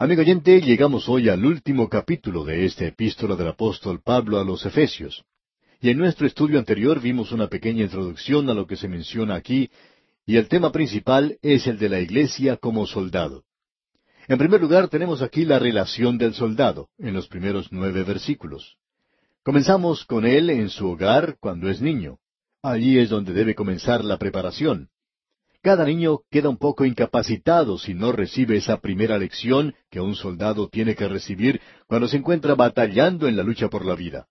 Amigo oyente, llegamos hoy al último capítulo de esta epístola del apóstol Pablo a los Efesios. Y en nuestro estudio anterior vimos una pequeña introducción a lo que se menciona aquí, y el tema principal es el de la iglesia como soldado. En primer lugar, tenemos aquí la relación del soldado, en los primeros nueve versículos. Comenzamos con él en su hogar cuando es niño. Allí es donde debe comenzar la preparación. Cada niño queda un poco incapacitado si no recibe esa primera lección que un soldado tiene que recibir cuando se encuentra batallando en la lucha por la vida.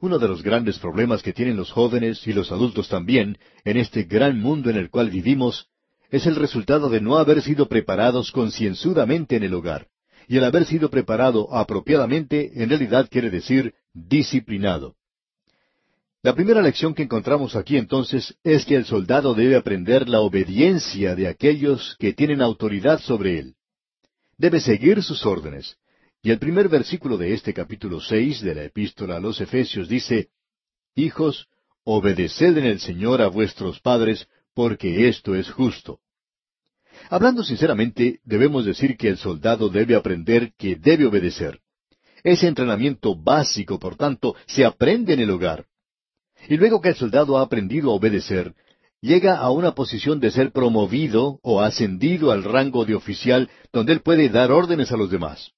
Uno de los grandes problemas que tienen los jóvenes y los adultos también en este gran mundo en el cual vivimos es el resultado de no haber sido preparados concienzudamente en el hogar. Y el haber sido preparado apropiadamente en realidad quiere decir disciplinado. La primera lección que encontramos aquí entonces es que el soldado debe aprender la obediencia de aquellos que tienen autoridad sobre él. Debe seguir sus órdenes, y el primer versículo de este capítulo seis de la epístola a los Efesios dice, Hijos, obedeced en el Señor a vuestros padres, porque esto es justo. Hablando sinceramente, debemos decir que el soldado debe aprender que debe obedecer. Ese entrenamiento básico, por tanto, se aprende en el hogar. Y luego que el soldado ha aprendido a obedecer, llega a una posición de ser promovido o ascendido al rango de oficial donde él puede dar órdenes a los demás.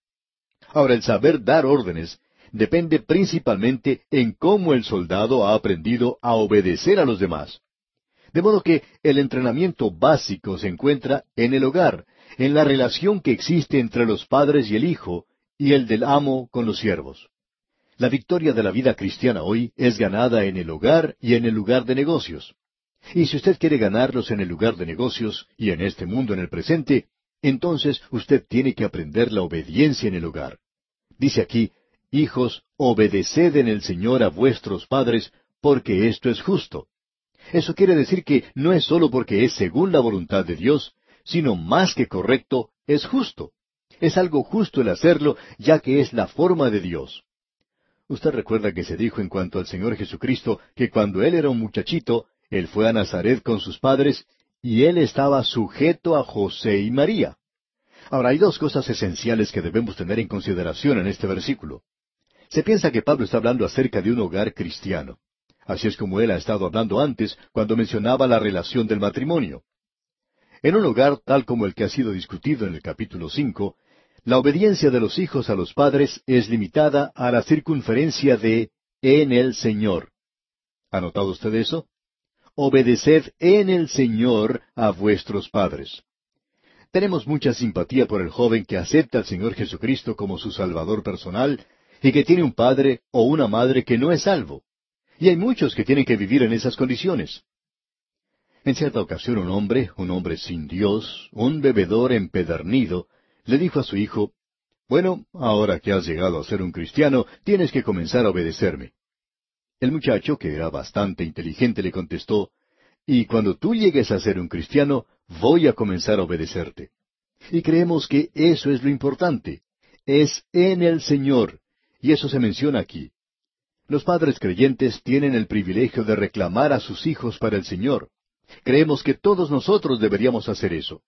Ahora, el saber dar órdenes depende principalmente en cómo el soldado ha aprendido a obedecer a los demás. De modo que el entrenamiento básico se encuentra en el hogar, en la relación que existe entre los padres y el hijo, y el del amo con los siervos. La victoria de la vida cristiana hoy es ganada en el hogar y en el lugar de negocios. Y si usted quiere ganarlos en el lugar de negocios y en este mundo en el presente, entonces usted tiene que aprender la obediencia en el hogar. Dice aquí, Hijos, obedeced en el Señor a vuestros padres, porque esto es justo. Eso quiere decir que no es sólo porque es según la voluntad de Dios, sino más que correcto, es justo. Es algo justo el hacerlo, ya que es la forma de Dios. Usted recuerda que se dijo en cuanto al Señor Jesucristo que cuando Él era un muchachito, Él fue a Nazaret con sus padres y Él estaba sujeto a José y María. Ahora, hay dos cosas esenciales que debemos tener en consideración en este versículo. Se piensa que Pablo está hablando acerca de un hogar cristiano. Así es como él ha estado hablando antes cuando mencionaba la relación del matrimonio. En un hogar tal como el que ha sido discutido en el capítulo cinco, la obediencia de los hijos a los padres es limitada a la circunferencia de en el Señor. ¿Ha notado usted eso? Obedeced en el Señor a vuestros padres. Tenemos mucha simpatía por el joven que acepta al Señor Jesucristo como su Salvador personal y que tiene un padre o una madre que no es salvo. Y hay muchos que tienen que vivir en esas condiciones. En cierta ocasión un hombre, un hombre sin Dios, un bebedor empedernido, le dijo a su hijo, Bueno, ahora que has llegado a ser un cristiano, tienes que comenzar a obedecerme. El muchacho, que era bastante inteligente, le contestó, Y cuando tú llegues a ser un cristiano, voy a comenzar a obedecerte. Y creemos que eso es lo importante. Es en el Señor. Y eso se menciona aquí. Los padres creyentes tienen el privilegio de reclamar a sus hijos para el Señor. Creemos que todos nosotros deberíamos hacer eso.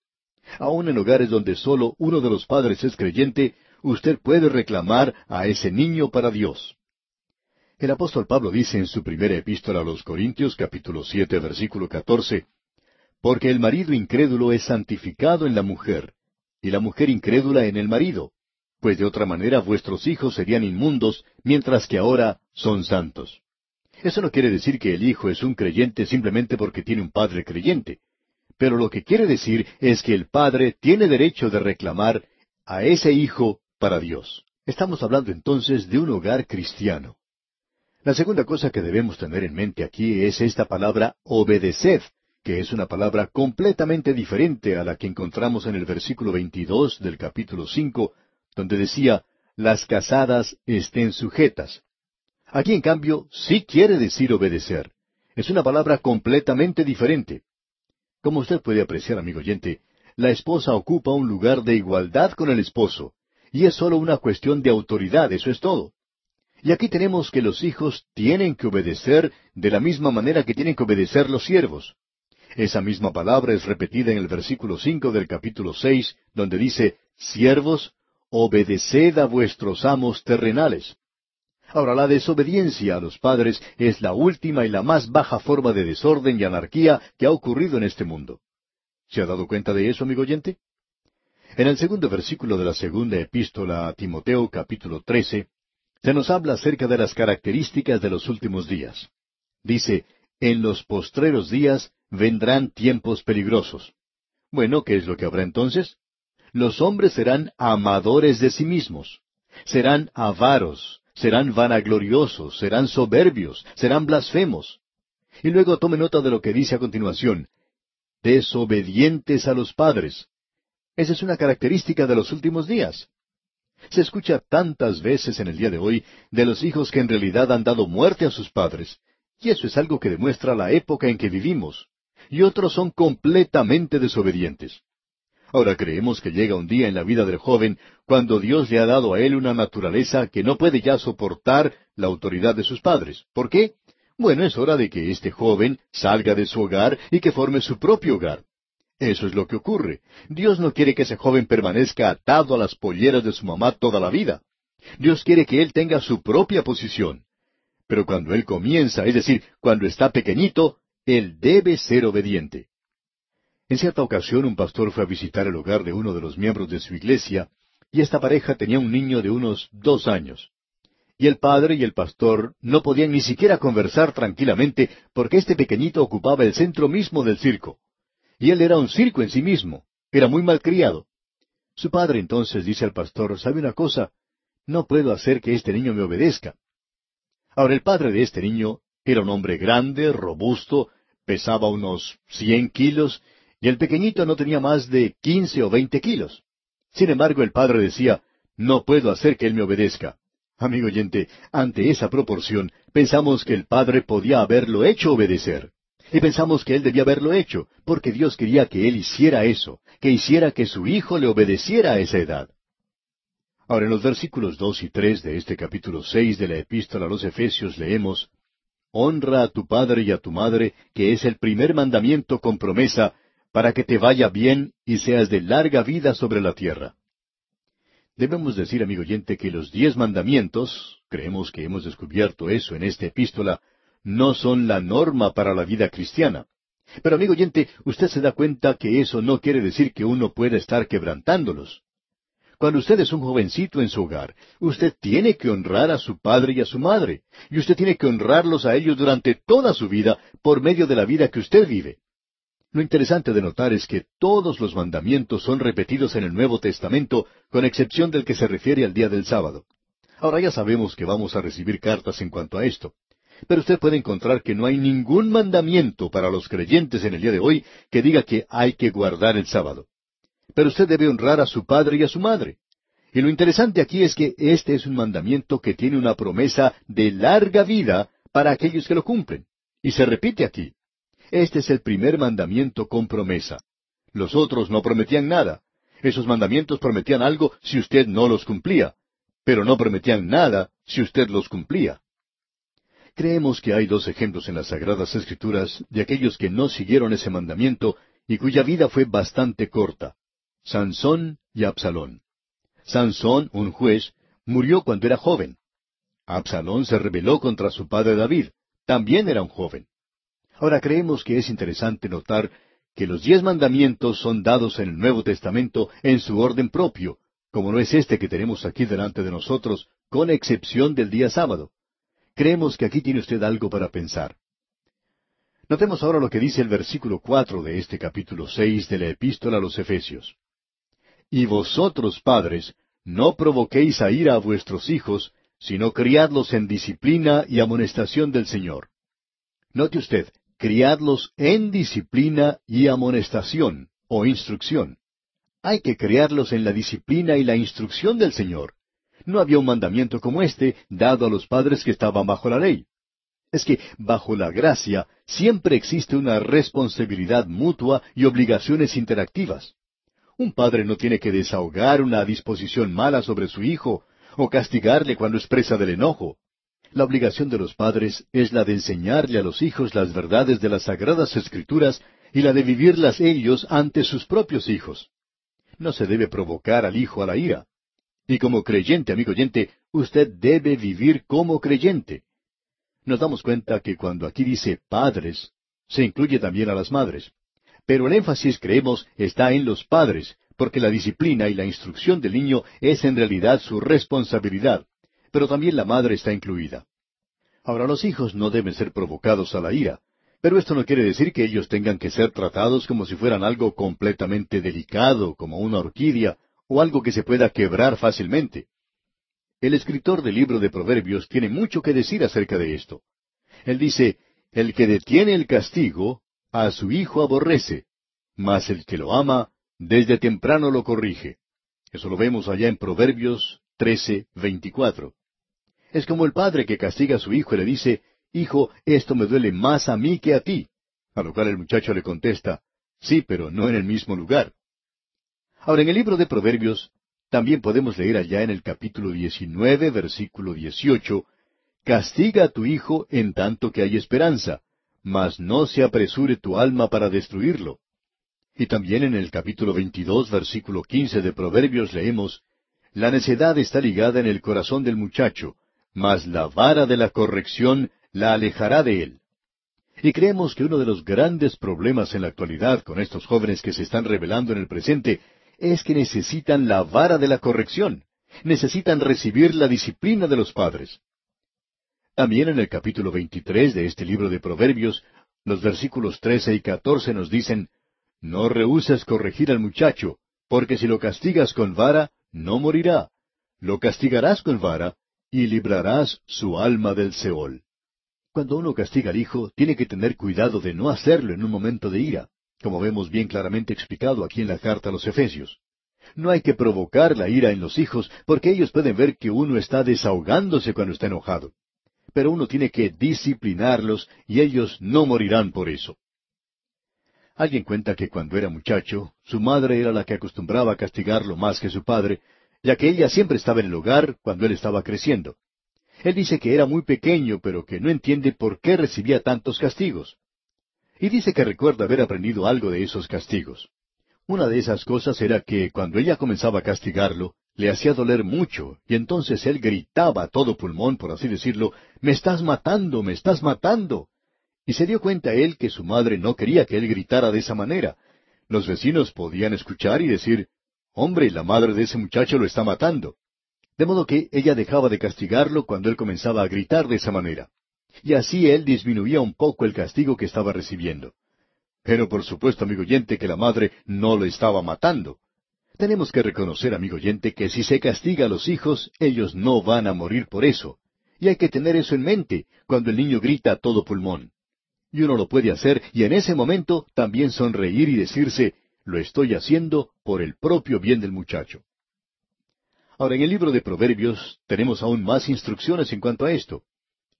Aun en hogares donde solo uno de los padres es creyente, usted puede reclamar a ese niño para Dios. El apóstol Pablo dice en su primera epístola a los Corintios, capítulo siete, versículo catorce, Porque el marido incrédulo es santificado en la mujer, y la mujer incrédula en el marido, pues de otra manera vuestros hijos serían inmundos, mientras que ahora son santos. Eso no quiere decir que el hijo es un creyente simplemente porque tiene un padre creyente. Pero lo que quiere decir es que el padre tiene derecho de reclamar a ese hijo para Dios. Estamos hablando entonces de un hogar cristiano. La segunda cosa que debemos tener en mente aquí es esta palabra obedeced, que es una palabra completamente diferente a la que encontramos en el versículo 22 del capítulo 5, donde decía, las casadas estén sujetas. Aquí, en cambio, sí quiere decir obedecer. Es una palabra completamente diferente. Como usted puede apreciar, amigo oyente, la esposa ocupa un lugar de igualdad con el esposo, y es sólo una cuestión de autoridad, eso es todo. Y aquí tenemos que los hijos tienen que obedecer de la misma manera que tienen que obedecer los siervos. Esa misma palabra es repetida en el versículo cinco del capítulo seis, donde dice, Siervos, obedeced a vuestros amos terrenales. Ahora, la desobediencia a los padres es la última y la más baja forma de desorden y anarquía que ha ocurrido en este mundo. ¿Se ha dado cuenta de eso, amigo oyente? En el segundo versículo de la segunda epístola a Timoteo capítulo 13, se nos habla acerca de las características de los últimos días. Dice, en los postreros días vendrán tiempos peligrosos. Bueno, ¿qué es lo que habrá entonces? Los hombres serán amadores de sí mismos, serán avaros, serán vanagloriosos, serán soberbios, serán blasfemos. Y luego tome nota de lo que dice a continuación, desobedientes a los padres. Esa es una característica de los últimos días. Se escucha tantas veces en el día de hoy de los hijos que en realidad han dado muerte a sus padres, y eso es algo que demuestra la época en que vivimos, y otros son completamente desobedientes. Ahora creemos que llega un día en la vida del joven cuando Dios le ha dado a él una naturaleza que no puede ya soportar la autoridad de sus padres. ¿Por qué? Bueno, es hora de que este joven salga de su hogar y que forme su propio hogar. Eso es lo que ocurre. Dios no quiere que ese joven permanezca atado a las polleras de su mamá toda la vida. Dios quiere que él tenga su propia posición. Pero cuando él comienza, es decir, cuando está pequeñito, él debe ser obediente. En cierta ocasión un pastor fue a visitar el hogar de uno de los miembros de su iglesia, y esta pareja tenía un niño de unos dos años. Y el padre y el pastor no podían ni siquiera conversar tranquilamente porque este pequeñito ocupaba el centro mismo del circo. Y él era un circo en sí mismo, era muy malcriado. Su padre entonces dice al pastor, ¿sabe una cosa? No puedo hacer que este niño me obedezca. Ahora el padre de este niño era un hombre grande, robusto, pesaba unos cien kilos y el pequeñito no tenía más de quince o veinte kilos. Sin embargo, el padre decía, no puedo hacer que él me obedezca. Amigo oyente, ante esa proporción, pensamos que el padre podía haberlo hecho obedecer. Y pensamos que él debía haberlo hecho, porque Dios quería que él hiciera eso, que hiciera que su hijo le obedeciera a esa edad. Ahora, en los versículos dos y tres de este capítulo seis de la Epístola a los Efesios leemos, Honra a tu padre y a tu madre, que es el primer mandamiento con promesa, para que te vaya bien y seas de larga vida sobre la tierra. Debemos decir, amigo oyente, que los diez mandamientos, creemos que hemos descubierto eso en esta epístola, no son la norma para la vida cristiana. Pero, amigo oyente, usted se da cuenta que eso no quiere decir que uno pueda estar quebrantándolos. Cuando usted es un jovencito en su hogar, usted tiene que honrar a su padre y a su madre, y usted tiene que honrarlos a ellos durante toda su vida por medio de la vida que usted vive. Lo interesante de notar es que todos los mandamientos son repetidos en el Nuevo Testamento, con excepción del que se refiere al día del sábado. Ahora ya sabemos que vamos a recibir cartas en cuanto a esto. Pero usted puede encontrar que no hay ningún mandamiento para los creyentes en el día de hoy que diga que hay que guardar el sábado. Pero usted debe honrar a su padre y a su madre. Y lo interesante aquí es que este es un mandamiento que tiene una promesa de larga vida para aquellos que lo cumplen. Y se repite aquí. Este es el primer mandamiento con promesa. Los otros no prometían nada. Esos mandamientos prometían algo si usted no los cumplía, pero no prometían nada si usted los cumplía. Creemos que hay dos ejemplos en las Sagradas Escrituras de aquellos que no siguieron ese mandamiento y cuya vida fue bastante corta. Sansón y Absalón. Sansón, un juez, murió cuando era joven. Absalón se rebeló contra su padre David. También era un joven. Ahora creemos que es interesante notar que los diez mandamientos son dados en el Nuevo Testamento en su orden propio, como no es este que tenemos aquí delante de nosotros, con excepción del día sábado. Creemos que aquí tiene usted algo para pensar. Notemos ahora lo que dice el versículo cuatro de este capítulo seis de la Epístola a los Efesios. Y vosotros, padres, no provoquéis a ira a vuestros hijos, sino criadlos en disciplina y amonestación del Señor. Note usted, criadlos en disciplina y amonestación o instrucción. Hay que criarlos en la disciplina y la instrucción del Señor. No había un mandamiento como este dado a los padres que estaban bajo la ley. Es que bajo la gracia siempre existe una responsabilidad mutua y obligaciones interactivas. Un padre no tiene que desahogar una disposición mala sobre su hijo o castigarle cuando expresa del enojo. La obligación de los padres es la de enseñarle a los hijos las verdades de las sagradas escrituras y la de vivirlas ellos ante sus propios hijos. No se debe provocar al hijo a la ira. Y como creyente, amigo oyente, usted debe vivir como creyente. Nos damos cuenta que cuando aquí dice padres, se incluye también a las madres. Pero el énfasis, creemos, está en los padres, porque la disciplina y la instrucción del niño es en realidad su responsabilidad, pero también la madre está incluida. Ahora los hijos no deben ser provocados a la ira, pero esto no quiere decir que ellos tengan que ser tratados como si fueran algo completamente delicado, como una orquídea, o algo que se pueda quebrar fácilmente. El escritor del libro de Proverbios tiene mucho que decir acerca de esto. Él dice, El que detiene el castigo, a su hijo aborrece, mas el que lo ama, desde temprano lo corrige. Eso lo vemos allá en Proverbios 13, 24. Es como el padre que castiga a su hijo y le dice, Hijo, esto me duele más a mí que a ti. A lo cual el muchacho le contesta, Sí, pero no en el mismo lugar. Ahora, en el libro de Proverbios, también podemos leer allá en el capítulo 19, versículo 18, Castiga a tu hijo en tanto que hay esperanza, mas no se apresure tu alma para destruirlo. Y también en el capítulo 22, versículo 15 de Proverbios leemos, La necedad está ligada en el corazón del muchacho, mas la vara de la corrección la alejará de él. Y creemos que uno de los grandes problemas en la actualidad con estos jóvenes que se están revelando en el presente es que necesitan la vara de la corrección, necesitan recibir la disciplina de los padres. También en el capítulo 23 de este libro de Proverbios, los versículos 13 y 14 nos dicen, no rehuses corregir al muchacho, porque si lo castigas con vara, no morirá. Lo castigarás con vara, y librarás su alma del Seol. Cuando uno castiga al hijo, tiene que tener cuidado de no hacerlo en un momento de ira, como vemos bien claramente explicado aquí en la carta a los Efesios. No hay que provocar la ira en los hijos, porque ellos pueden ver que uno está desahogándose cuando está enojado. Pero uno tiene que disciplinarlos y ellos no morirán por eso. Alguien cuenta que cuando era muchacho, su madre era la que acostumbraba a castigarlo más que su padre, ya que ella siempre estaba en el hogar cuando él estaba creciendo. Él dice que era muy pequeño, pero que no entiende por qué recibía tantos castigos. Y dice que recuerda haber aprendido algo de esos castigos. Una de esas cosas era que cuando ella comenzaba a castigarlo, le hacía doler mucho, y entonces él gritaba a todo pulmón, por así decirlo, Me estás matando, me estás matando. Y se dio cuenta él que su madre no quería que él gritara de esa manera. Los vecinos podían escuchar y decir, Hombre, la madre de ese muchacho lo está matando. De modo que ella dejaba de castigarlo cuando él comenzaba a gritar de esa manera. Y así él disminuía un poco el castigo que estaba recibiendo. Pero por supuesto, amigo oyente, que la madre no lo estaba matando. Tenemos que reconocer, amigo oyente, que si se castiga a los hijos, ellos no van a morir por eso. Y hay que tener eso en mente cuando el niño grita a todo pulmón. Y uno lo puede hacer y en ese momento también sonreír y decirse, lo estoy haciendo por el propio bien del muchacho. Ahora, en el libro de Proverbios tenemos aún más instrucciones en cuanto a esto.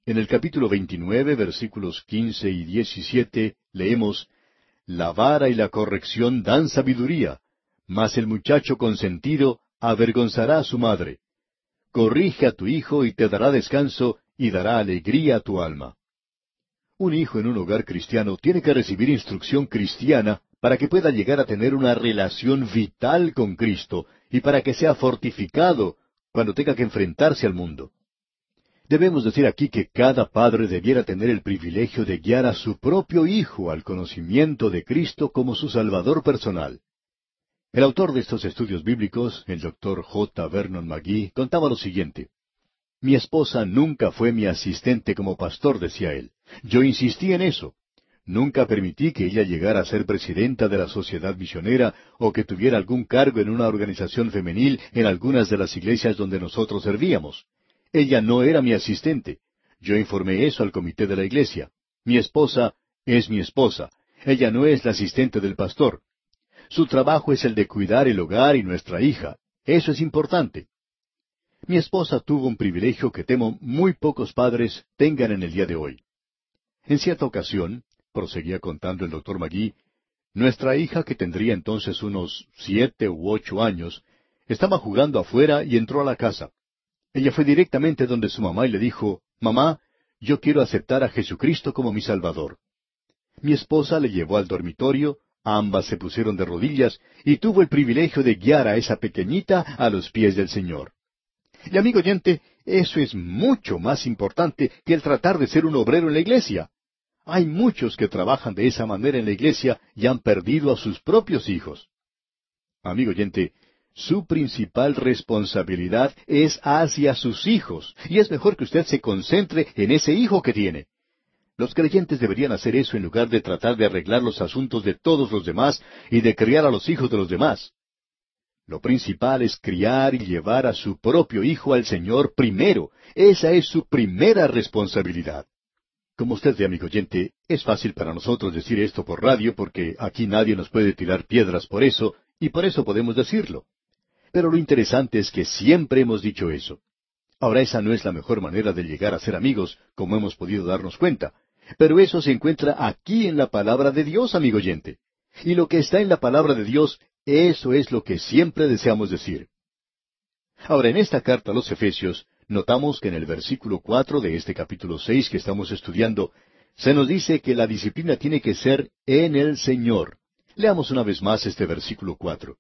En el capítulo 29, versículos 15 y 17, leemos, La vara y la corrección dan sabiduría, mas el muchacho consentido avergonzará a su madre. Corrige a tu hijo y te dará descanso y dará alegría a tu alma. Un hijo en un hogar cristiano tiene que recibir instrucción cristiana para que pueda llegar a tener una relación vital con Cristo y para que sea fortificado cuando tenga que enfrentarse al mundo. Debemos decir aquí que cada padre debiera tener el privilegio de guiar a su propio hijo al conocimiento de Cristo como su Salvador personal. El autor de estos estudios bíblicos, el doctor J. Vernon McGee, contaba lo siguiente. Mi esposa nunca fue mi asistente como pastor, decía él. Yo insistí en eso. Nunca permití que ella llegara a ser presidenta de la sociedad misionera o que tuviera algún cargo en una organización femenil en algunas de las iglesias donde nosotros servíamos. Ella no era mi asistente. Yo informé eso al comité de la iglesia. Mi esposa es mi esposa. Ella no es la asistente del pastor. Su trabajo es el de cuidar el hogar y nuestra hija. Eso es importante. Mi esposa tuvo un privilegio que temo muy pocos padres tengan en el día de hoy. En cierta ocasión, proseguía contando el doctor Magui, nuestra hija, que tendría entonces unos siete u ocho años, estaba jugando afuera y entró a la casa. Ella fue directamente donde su mamá y le dijo, Mamá, yo quiero aceptar a Jesucristo como mi Salvador. Mi esposa le llevó al dormitorio, ambas se pusieron de rodillas y tuvo el privilegio de guiar a esa pequeñita a los pies del Señor. Y amigo oyente, eso es mucho más importante que el tratar de ser un obrero en la iglesia. Hay muchos que trabajan de esa manera en la iglesia y han perdido a sus propios hijos. Amigo oyente, su principal responsabilidad es hacia sus hijos, y es mejor que usted se concentre en ese hijo que tiene. Los creyentes deberían hacer eso en lugar de tratar de arreglar los asuntos de todos los demás y de criar a los hijos de los demás. Lo principal es criar y llevar a su propio hijo al Señor primero. Esa es su primera responsabilidad. Como usted ve, amigo oyente, es fácil para nosotros decir esto por radio porque aquí nadie nos puede tirar piedras por eso, y por eso podemos decirlo. Pero lo interesante es que siempre hemos dicho eso. Ahora esa no es la mejor manera de llegar a ser amigos, como hemos podido darnos cuenta. Pero eso se encuentra aquí en la palabra de Dios, amigo oyente. Y lo que está en la palabra de Dios, eso es lo que siempre deseamos decir. Ahora, en esta carta a los Efesios, notamos que en el versículo cuatro de este capítulo seis que estamos estudiando, se nos dice que la disciplina tiene que ser en el Señor. Leamos una vez más este versículo cuatro.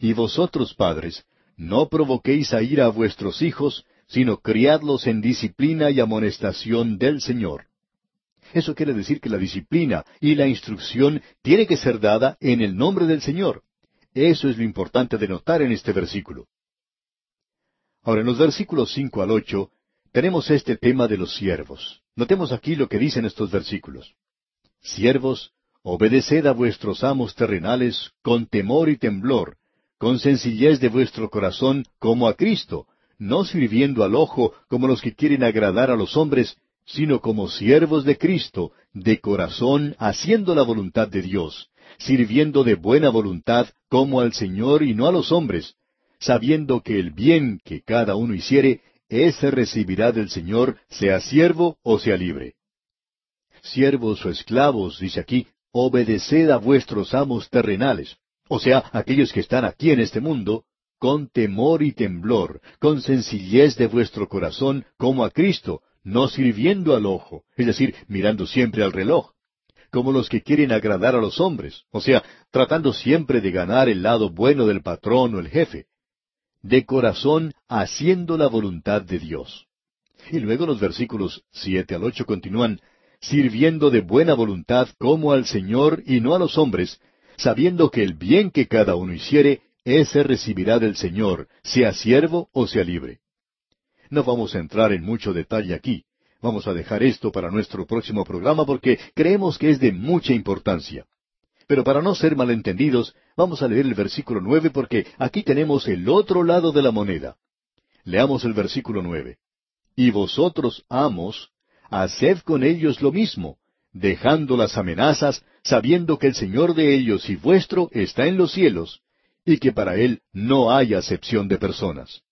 Y vosotros, padres, no provoquéis a ira a vuestros hijos, sino criadlos en disciplina y amonestación del Señor. Eso quiere decir que la disciplina y la instrucción tiene que ser dada en el nombre del Señor. Eso es lo importante de notar en este versículo. Ahora, en los versículos cinco al ocho, tenemos este tema de los siervos. Notemos aquí lo que dicen estos versículos. Siervos, obedeced a vuestros amos terrenales con temor y temblor, con sencillez de vuestro corazón como a Cristo, no sirviendo al ojo como los que quieren agradar a los hombres, sino como siervos de Cristo, de corazón, haciendo la voluntad de Dios, sirviendo de buena voluntad como al Señor y no a los hombres, sabiendo que el bien que cada uno hiciere, ese recibirá del Señor, sea siervo o sea libre. Siervos o esclavos, dice aquí, obedeced a vuestros amos terrenales o sea, aquellos que están aquí en este mundo, con temor y temblor, con sencillez de vuestro corazón, como a Cristo, no sirviendo al ojo, es decir, mirando siempre al reloj, como los que quieren agradar a los hombres, o sea, tratando siempre de ganar el lado bueno del patrón o el jefe, de corazón haciendo la voluntad de Dios. Y luego los versículos siete al ocho continúan, sirviendo de buena voluntad como al Señor y no a los hombres, sabiendo que el bien que cada uno hiciere, ese recibirá del Señor, sea siervo o sea libre. No vamos a entrar en mucho detalle aquí. Vamos a dejar esto para nuestro próximo programa porque creemos que es de mucha importancia. Pero para no ser malentendidos, vamos a leer el versículo nueve porque aquí tenemos el otro lado de la moneda. Leamos el versículo nueve. Y vosotros, amos, haced con ellos lo mismo, dejando las amenazas, sabiendo que el Señor de ellos y vuestro está en los cielos, y que para Él no hay acepción de personas.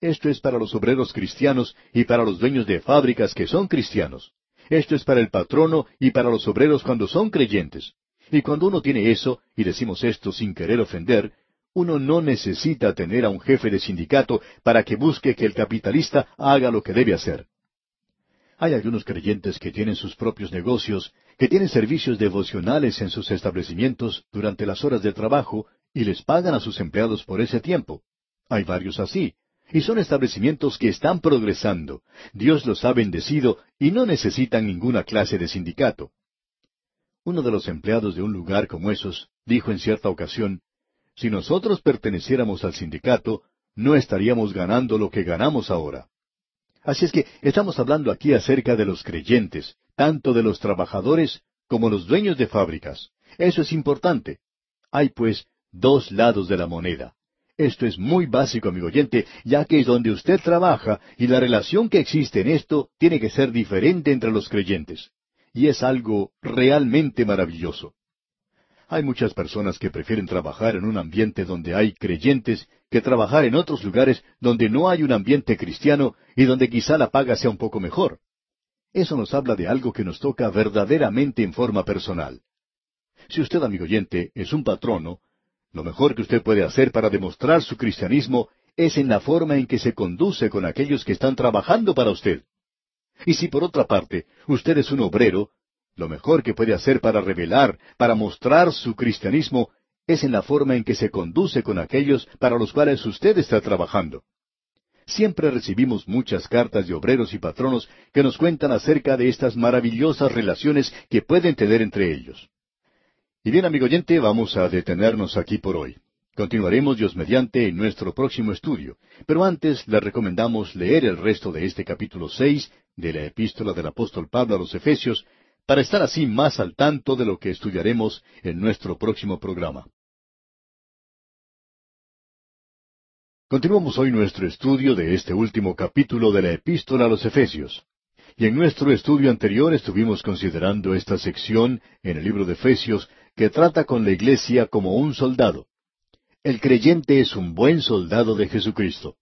Esto es para los obreros cristianos y para los dueños de fábricas que son cristianos. Esto es para el patrono y para los obreros cuando son creyentes. Y cuando uno tiene eso, y decimos esto sin querer ofender, uno no necesita tener a un jefe de sindicato para que busque que el capitalista haga lo que debe hacer. Hay algunos creyentes que tienen sus propios negocios, que tienen servicios devocionales en sus establecimientos durante las horas de trabajo y les pagan a sus empleados por ese tiempo. Hay varios así. Y son establecimientos que están progresando. Dios los ha bendecido y no necesitan ninguna clase de sindicato. Uno de los empleados de un lugar como esos dijo en cierta ocasión, si nosotros perteneciéramos al sindicato, no estaríamos ganando lo que ganamos ahora. Así es que estamos hablando aquí acerca de los creyentes, tanto de los trabajadores como los dueños de fábricas. Eso es importante. Hay pues dos lados de la moneda. Esto es muy básico, amigo oyente, ya que es donde usted trabaja y la relación que existe en esto tiene que ser diferente entre los creyentes. Y es algo realmente maravilloso. Hay muchas personas que prefieren trabajar en un ambiente donde hay creyentes que trabajar en otros lugares donde no hay un ambiente cristiano y donde quizá la paga sea un poco mejor. Eso nos habla de algo que nos toca verdaderamente en forma personal. Si usted, amigo oyente, es un patrono, lo mejor que usted puede hacer para demostrar su cristianismo es en la forma en que se conduce con aquellos que están trabajando para usted. Y si por otra parte usted es un obrero, lo mejor que puede hacer para revelar, para mostrar su cristianismo, es en la forma en que se conduce con aquellos para los cuales usted está trabajando. siempre recibimos muchas cartas de obreros y patronos que nos cuentan acerca de estas maravillosas relaciones que pueden tener entre ellos. Y bien, amigo oyente, vamos a detenernos aquí por hoy. Continuaremos Dios mediante en nuestro próximo estudio, pero antes le recomendamos leer el resto de este capítulo seis de la epístola del apóstol Pablo a los Efesios, para estar así más al tanto de lo que estudiaremos en nuestro próximo programa. Continuamos hoy nuestro estudio de este último capítulo de la epístola a los Efesios. Y en nuestro estudio anterior estuvimos considerando esta sección en el libro de Efesios que trata con la iglesia como un soldado. El creyente es un buen soldado de Jesucristo.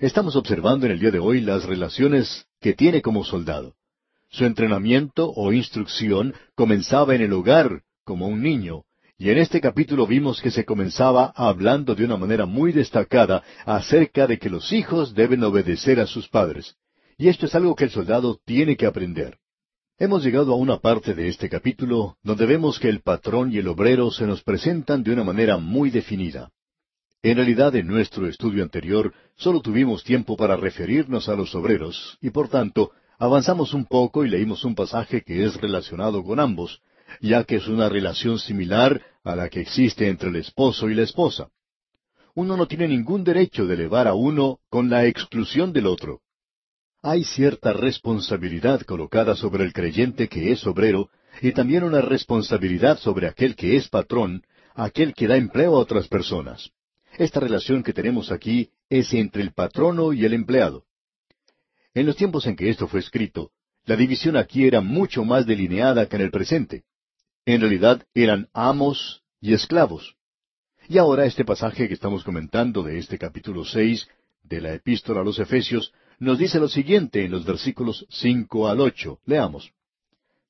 Estamos observando en el día de hoy las relaciones que tiene como soldado. Su entrenamiento o instrucción comenzaba en el hogar, como un niño, y en este capítulo vimos que se comenzaba hablando de una manera muy destacada acerca de que los hijos deben obedecer a sus padres. Y esto es algo que el soldado tiene que aprender. Hemos llegado a una parte de este capítulo donde vemos que el patrón y el obrero se nos presentan de una manera muy definida. En realidad, en nuestro estudio anterior, solo tuvimos tiempo para referirnos a los obreros, y por tanto, avanzamos un poco y leímos un pasaje que es relacionado con ambos, ya que es una relación similar a la que existe entre el esposo y la esposa. Uno no tiene ningún derecho de elevar a uno con la exclusión del otro. Hay cierta responsabilidad colocada sobre el creyente que es obrero y también una responsabilidad sobre aquel que es patrón, aquel que da empleo a otras personas. Esta relación que tenemos aquí es entre el patrono y el empleado. En los tiempos en que esto fue escrito, la división aquí era mucho más delineada que en el presente. En realidad eran amos y esclavos. Y ahora este pasaje que estamos comentando de este capítulo seis de la epístola a los Efesios nos dice lo siguiente en los versículos cinco al ocho. Leamos.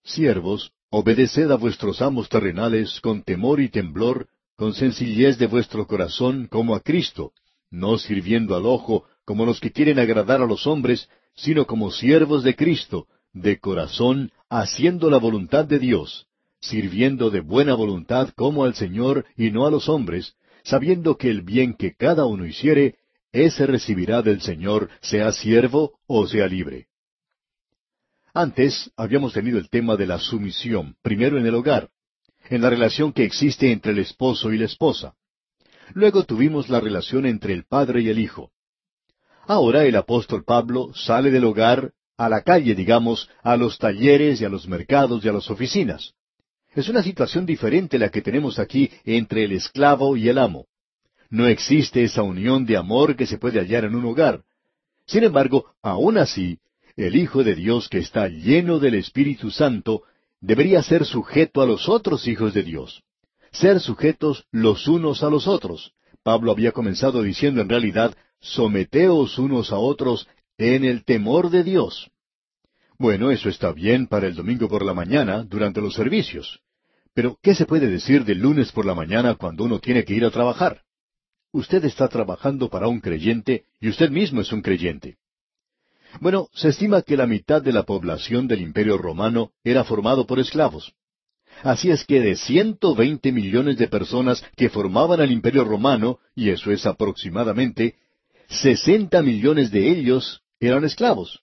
Siervos, obedeced a vuestros amos terrenales con temor y temblor, con sencillez de vuestro corazón como a Cristo, no sirviendo al ojo como los que quieren agradar a los hombres, sino como siervos de Cristo, de corazón, haciendo la voluntad de Dios sirviendo de buena voluntad como al Señor y no a los hombres, sabiendo que el bien que cada uno hiciere, ese recibirá del Señor, sea siervo o sea libre. Antes habíamos tenido el tema de la sumisión, primero en el hogar, en la relación que existe entre el esposo y la esposa. Luego tuvimos la relación entre el padre y el hijo. Ahora el apóstol Pablo sale del hogar a la calle, digamos, a los talleres y a los mercados y a las oficinas. Es una situación diferente la que tenemos aquí entre el esclavo y el amo. No existe esa unión de amor que se puede hallar en un hogar. Sin embargo, aún así, el Hijo de Dios que está lleno del Espíritu Santo debería ser sujeto a los otros hijos de Dios. Ser sujetos los unos a los otros. Pablo había comenzado diciendo en realidad, someteos unos a otros en el temor de Dios. Bueno, eso está bien para el domingo por la mañana, durante los servicios. Pero, ¿qué se puede decir del lunes por la mañana cuando uno tiene que ir a trabajar? Usted está trabajando para un creyente y usted mismo es un creyente. Bueno, se estima que la mitad de la población del Imperio romano era formado por esclavos. Así es que de ciento veinte millones de personas que formaban el Imperio romano, y eso es aproximadamente, sesenta millones de ellos eran esclavos.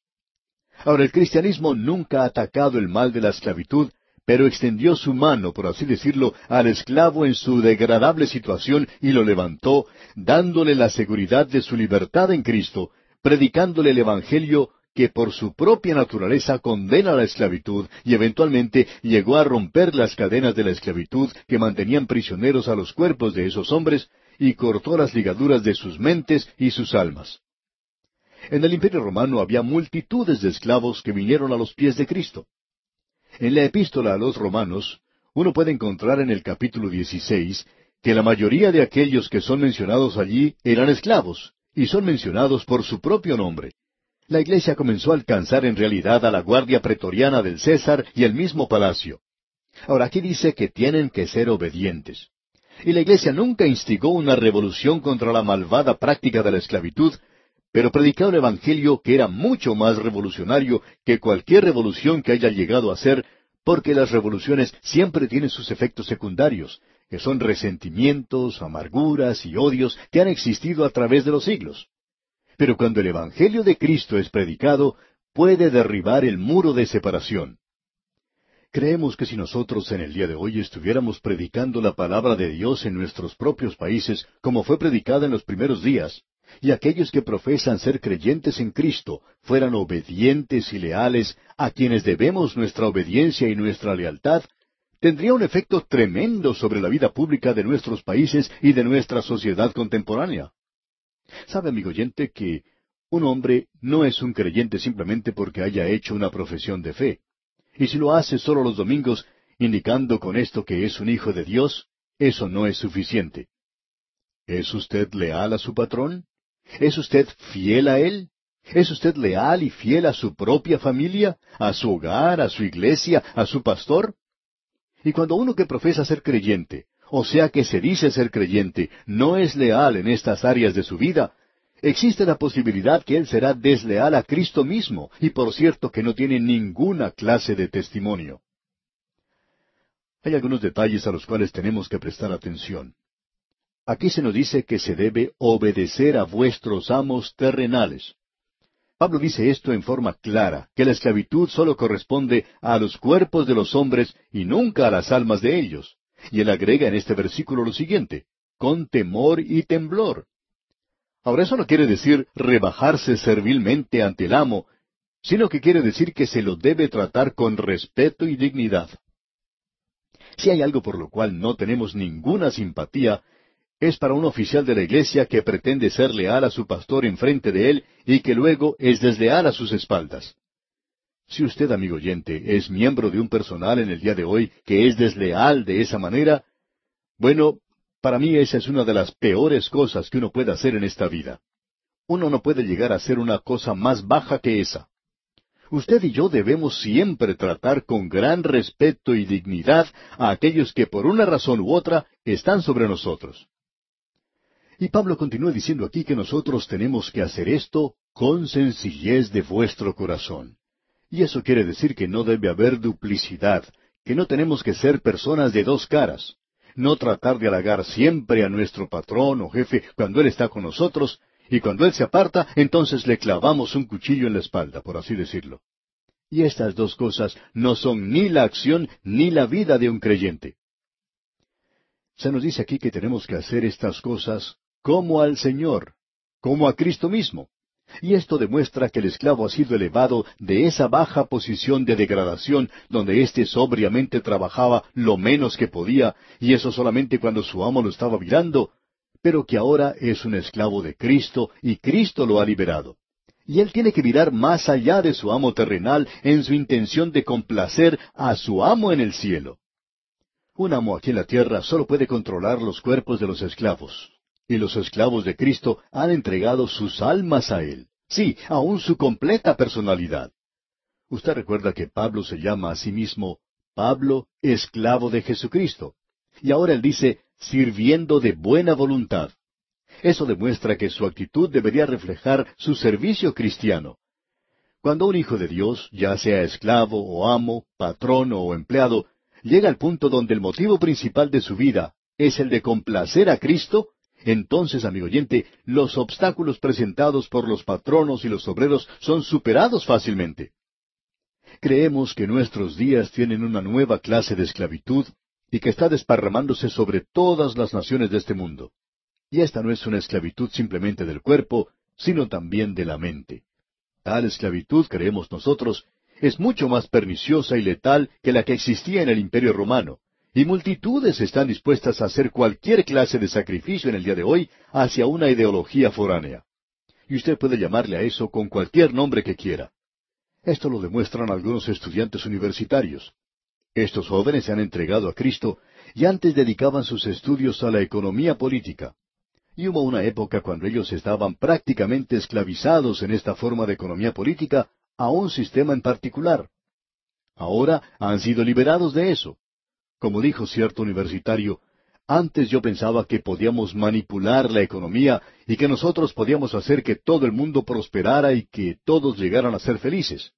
Ahora, el cristianismo nunca ha atacado el mal de la esclavitud, pero extendió su mano, por así decirlo, al esclavo en su degradable situación y lo levantó, dándole la seguridad de su libertad en Cristo, predicándole el Evangelio que por su propia naturaleza condena la esclavitud y eventualmente llegó a romper las cadenas de la esclavitud que mantenían prisioneros a los cuerpos de esos hombres y cortó las ligaduras de sus mentes y sus almas. En el Imperio Romano había multitudes de esclavos que vinieron a los pies de Cristo. En la epístola a los Romanos, uno puede encontrar en el capítulo 16 que la mayoría de aquellos que son mencionados allí eran esclavos, y son mencionados por su propio nombre. La iglesia comenzó a alcanzar en realidad a la guardia pretoriana del César y el mismo palacio. Ahora aquí dice que tienen que ser obedientes. Y la iglesia nunca instigó una revolución contra la malvada práctica de la esclavitud, pero predicaba un evangelio que era mucho más revolucionario que cualquier revolución que haya llegado a ser, porque las revoluciones siempre tienen sus efectos secundarios, que son resentimientos, amarguras y odios que han existido a través de los siglos. Pero cuando el Evangelio de Cristo es predicado, puede derribar el muro de separación. Creemos que si nosotros en el día de hoy estuviéramos predicando la palabra de Dios en nuestros propios países como fue predicada en los primeros días, y aquellos que profesan ser creyentes en Cristo fueran obedientes y leales a quienes debemos nuestra obediencia y nuestra lealtad, tendría un efecto tremendo sobre la vida pública de nuestros países y de nuestra sociedad contemporánea. Sabe, amigo oyente, que un hombre no es un creyente simplemente porque haya hecho una profesión de fe. Y si lo hace solo los domingos, indicando con esto que es un hijo de Dios, eso no es suficiente. ¿Es usted leal a su patrón? ¿Es usted fiel a él? ¿Es usted leal y fiel a su propia familia, a su hogar, a su iglesia, a su pastor? Y cuando uno que profesa ser creyente, o sea que se dice ser creyente, no es leal en estas áreas de su vida, existe la posibilidad que él será desleal a Cristo mismo, y por cierto que no tiene ninguna clase de testimonio. Hay algunos detalles a los cuales tenemos que prestar atención. Aquí se nos dice que se debe obedecer a vuestros amos terrenales. Pablo dice esto en forma clara, que la esclavitud solo corresponde a los cuerpos de los hombres y nunca a las almas de ellos. Y él agrega en este versículo lo siguiente, con temor y temblor. Ahora eso no quiere decir rebajarse servilmente ante el amo, sino que quiere decir que se lo debe tratar con respeto y dignidad. Si hay algo por lo cual no tenemos ninguna simpatía, es para un oficial de la iglesia que pretende ser leal a su pastor enfrente de él y que luego es desleal a sus espaldas. Si usted, amigo oyente, es miembro de un personal en el día de hoy que es desleal de esa manera, bueno, para mí esa es una de las peores cosas que uno puede hacer en esta vida. Uno no puede llegar a ser una cosa más baja que esa. Usted y yo debemos siempre tratar con gran respeto y dignidad a aquellos que por una razón u otra están sobre nosotros. Y Pablo continúa diciendo aquí que nosotros tenemos que hacer esto con sencillez de vuestro corazón. Y eso quiere decir que no debe haber duplicidad, que no tenemos que ser personas de dos caras, no tratar de halagar siempre a nuestro patrón o jefe cuando él está con nosotros, y cuando él se aparta, entonces le clavamos un cuchillo en la espalda, por así decirlo. Y estas dos cosas no son ni la acción ni la vida de un creyente. Se nos dice aquí que tenemos que hacer estas cosas como al Señor, como a Cristo mismo. Y esto demuestra que el esclavo ha sido elevado de esa baja posición de degradación donde éste sobriamente trabajaba lo menos que podía, y eso solamente cuando su amo lo estaba mirando, pero que ahora es un esclavo de Cristo y Cristo lo ha liberado. Y él tiene que mirar más allá de su amo terrenal en su intención de complacer a su amo en el cielo. Un amo aquí en la tierra solo puede controlar los cuerpos de los esclavos, y los esclavos de Cristo han entregado sus almas a Él. Sí, aún su completa personalidad. Usted recuerda que Pablo se llama a sí mismo Pablo, esclavo de Jesucristo. Y ahora él dice, sirviendo de buena voluntad. Eso demuestra que su actitud debería reflejar su servicio cristiano. Cuando un hijo de Dios, ya sea esclavo o amo, patrón o empleado, llega al punto donde el motivo principal de su vida es el de complacer a Cristo, entonces, amigo oyente, los obstáculos presentados por los patronos y los obreros son superados fácilmente. Creemos que nuestros días tienen una nueva clase de esclavitud y que está desparramándose sobre todas las naciones de este mundo. Y esta no es una esclavitud simplemente del cuerpo, sino también de la mente. Tal esclavitud, creemos nosotros, es mucho más perniciosa y letal que la que existía en el Imperio romano, y multitudes están dispuestas a hacer cualquier clase de sacrificio en el día de hoy hacia una ideología foránea. Y usted puede llamarle a eso con cualquier nombre que quiera. Esto lo demuestran algunos estudiantes universitarios. Estos jóvenes se han entregado a Cristo y antes dedicaban sus estudios a la economía política. Y hubo una época cuando ellos estaban prácticamente esclavizados en esta forma de economía política a un sistema en particular. Ahora han sido liberados de eso. Como dijo cierto universitario, antes yo pensaba que podíamos manipular la economía y que nosotros podíamos hacer que todo el mundo prosperara y que todos llegaran a ser felices.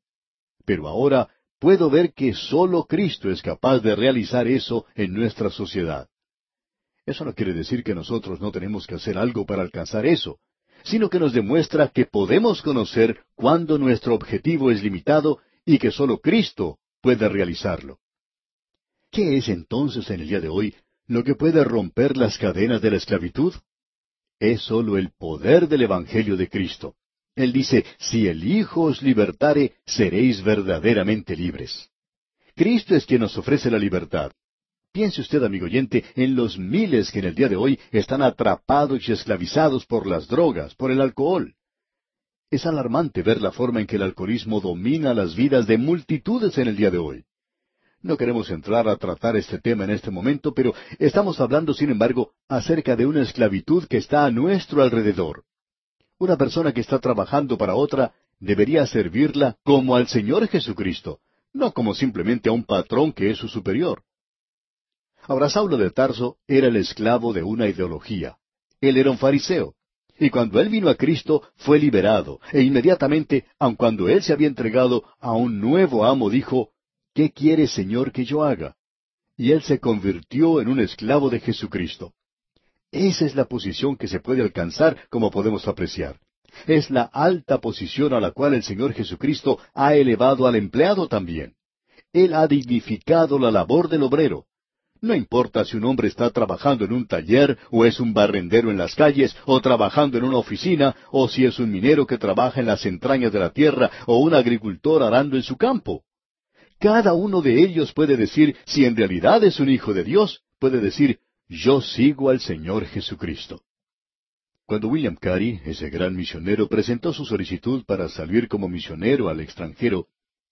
Pero ahora puedo ver que sólo Cristo es capaz de realizar eso en nuestra sociedad. Eso no quiere decir que nosotros no tenemos que hacer algo para alcanzar eso, sino que nos demuestra que podemos conocer cuando nuestro objetivo es limitado y que sólo Cristo puede realizarlo. ¿Qué es entonces en el día de hoy lo que puede romper las cadenas de la esclavitud? Es sólo el poder del Evangelio de Cristo. Él dice, si el Hijo os libertare, seréis verdaderamente libres. Cristo es quien nos ofrece la libertad. Piense usted, amigo oyente, en los miles que en el día de hoy están atrapados y esclavizados por las drogas, por el alcohol. Es alarmante ver la forma en que el alcoholismo domina las vidas de multitudes en el día de hoy. No queremos entrar a tratar este tema en este momento, pero estamos hablando, sin embargo, acerca de una esclavitud que está a nuestro alrededor. Una persona que está trabajando para otra debería servirla como al Señor Jesucristo, no como simplemente a un patrón que es su superior. Ahora Saulo de Tarso era el esclavo de una ideología. Él era un fariseo. Y cuando él vino a Cristo fue liberado, e inmediatamente, aun cuando él se había entregado a un nuevo amo, dijo, ¿Qué quiere, Señor, que yo haga? Y él se convirtió en un esclavo de Jesucristo. Esa es la posición que se puede alcanzar, como podemos apreciar. Es la alta posición a la cual el Señor Jesucristo ha elevado al empleado también. Él ha dignificado la labor del obrero. No importa si un hombre está trabajando en un taller, o es un barrendero en las calles, o trabajando en una oficina, o si es un minero que trabaja en las entrañas de la tierra, o un agricultor arando en su campo. Cada uno de ellos puede decir, si en realidad es un hijo de Dios, puede decir, yo sigo al Señor Jesucristo. Cuando William Carey, ese gran misionero, presentó su solicitud para salir como misionero al extranjero,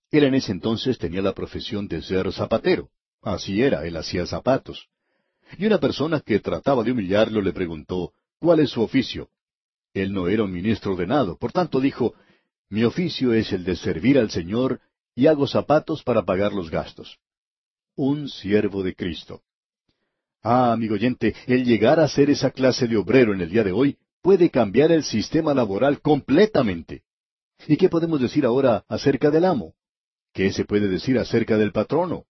él en ese entonces tenía la profesión de ser zapatero. Así era, él hacía zapatos. Y una persona que trataba de humillarlo le preguntó, ¿cuál es su oficio? Él no era un ministro ordenado, por tanto dijo, mi oficio es el de servir al Señor y hago zapatos para pagar los gastos. Un siervo de Cristo. Ah, amigo oyente, el llegar a ser esa clase de obrero en el día de hoy puede cambiar el sistema laboral completamente. ¿Y qué podemos decir ahora acerca del amo? ¿Qué se puede decir acerca del patrono?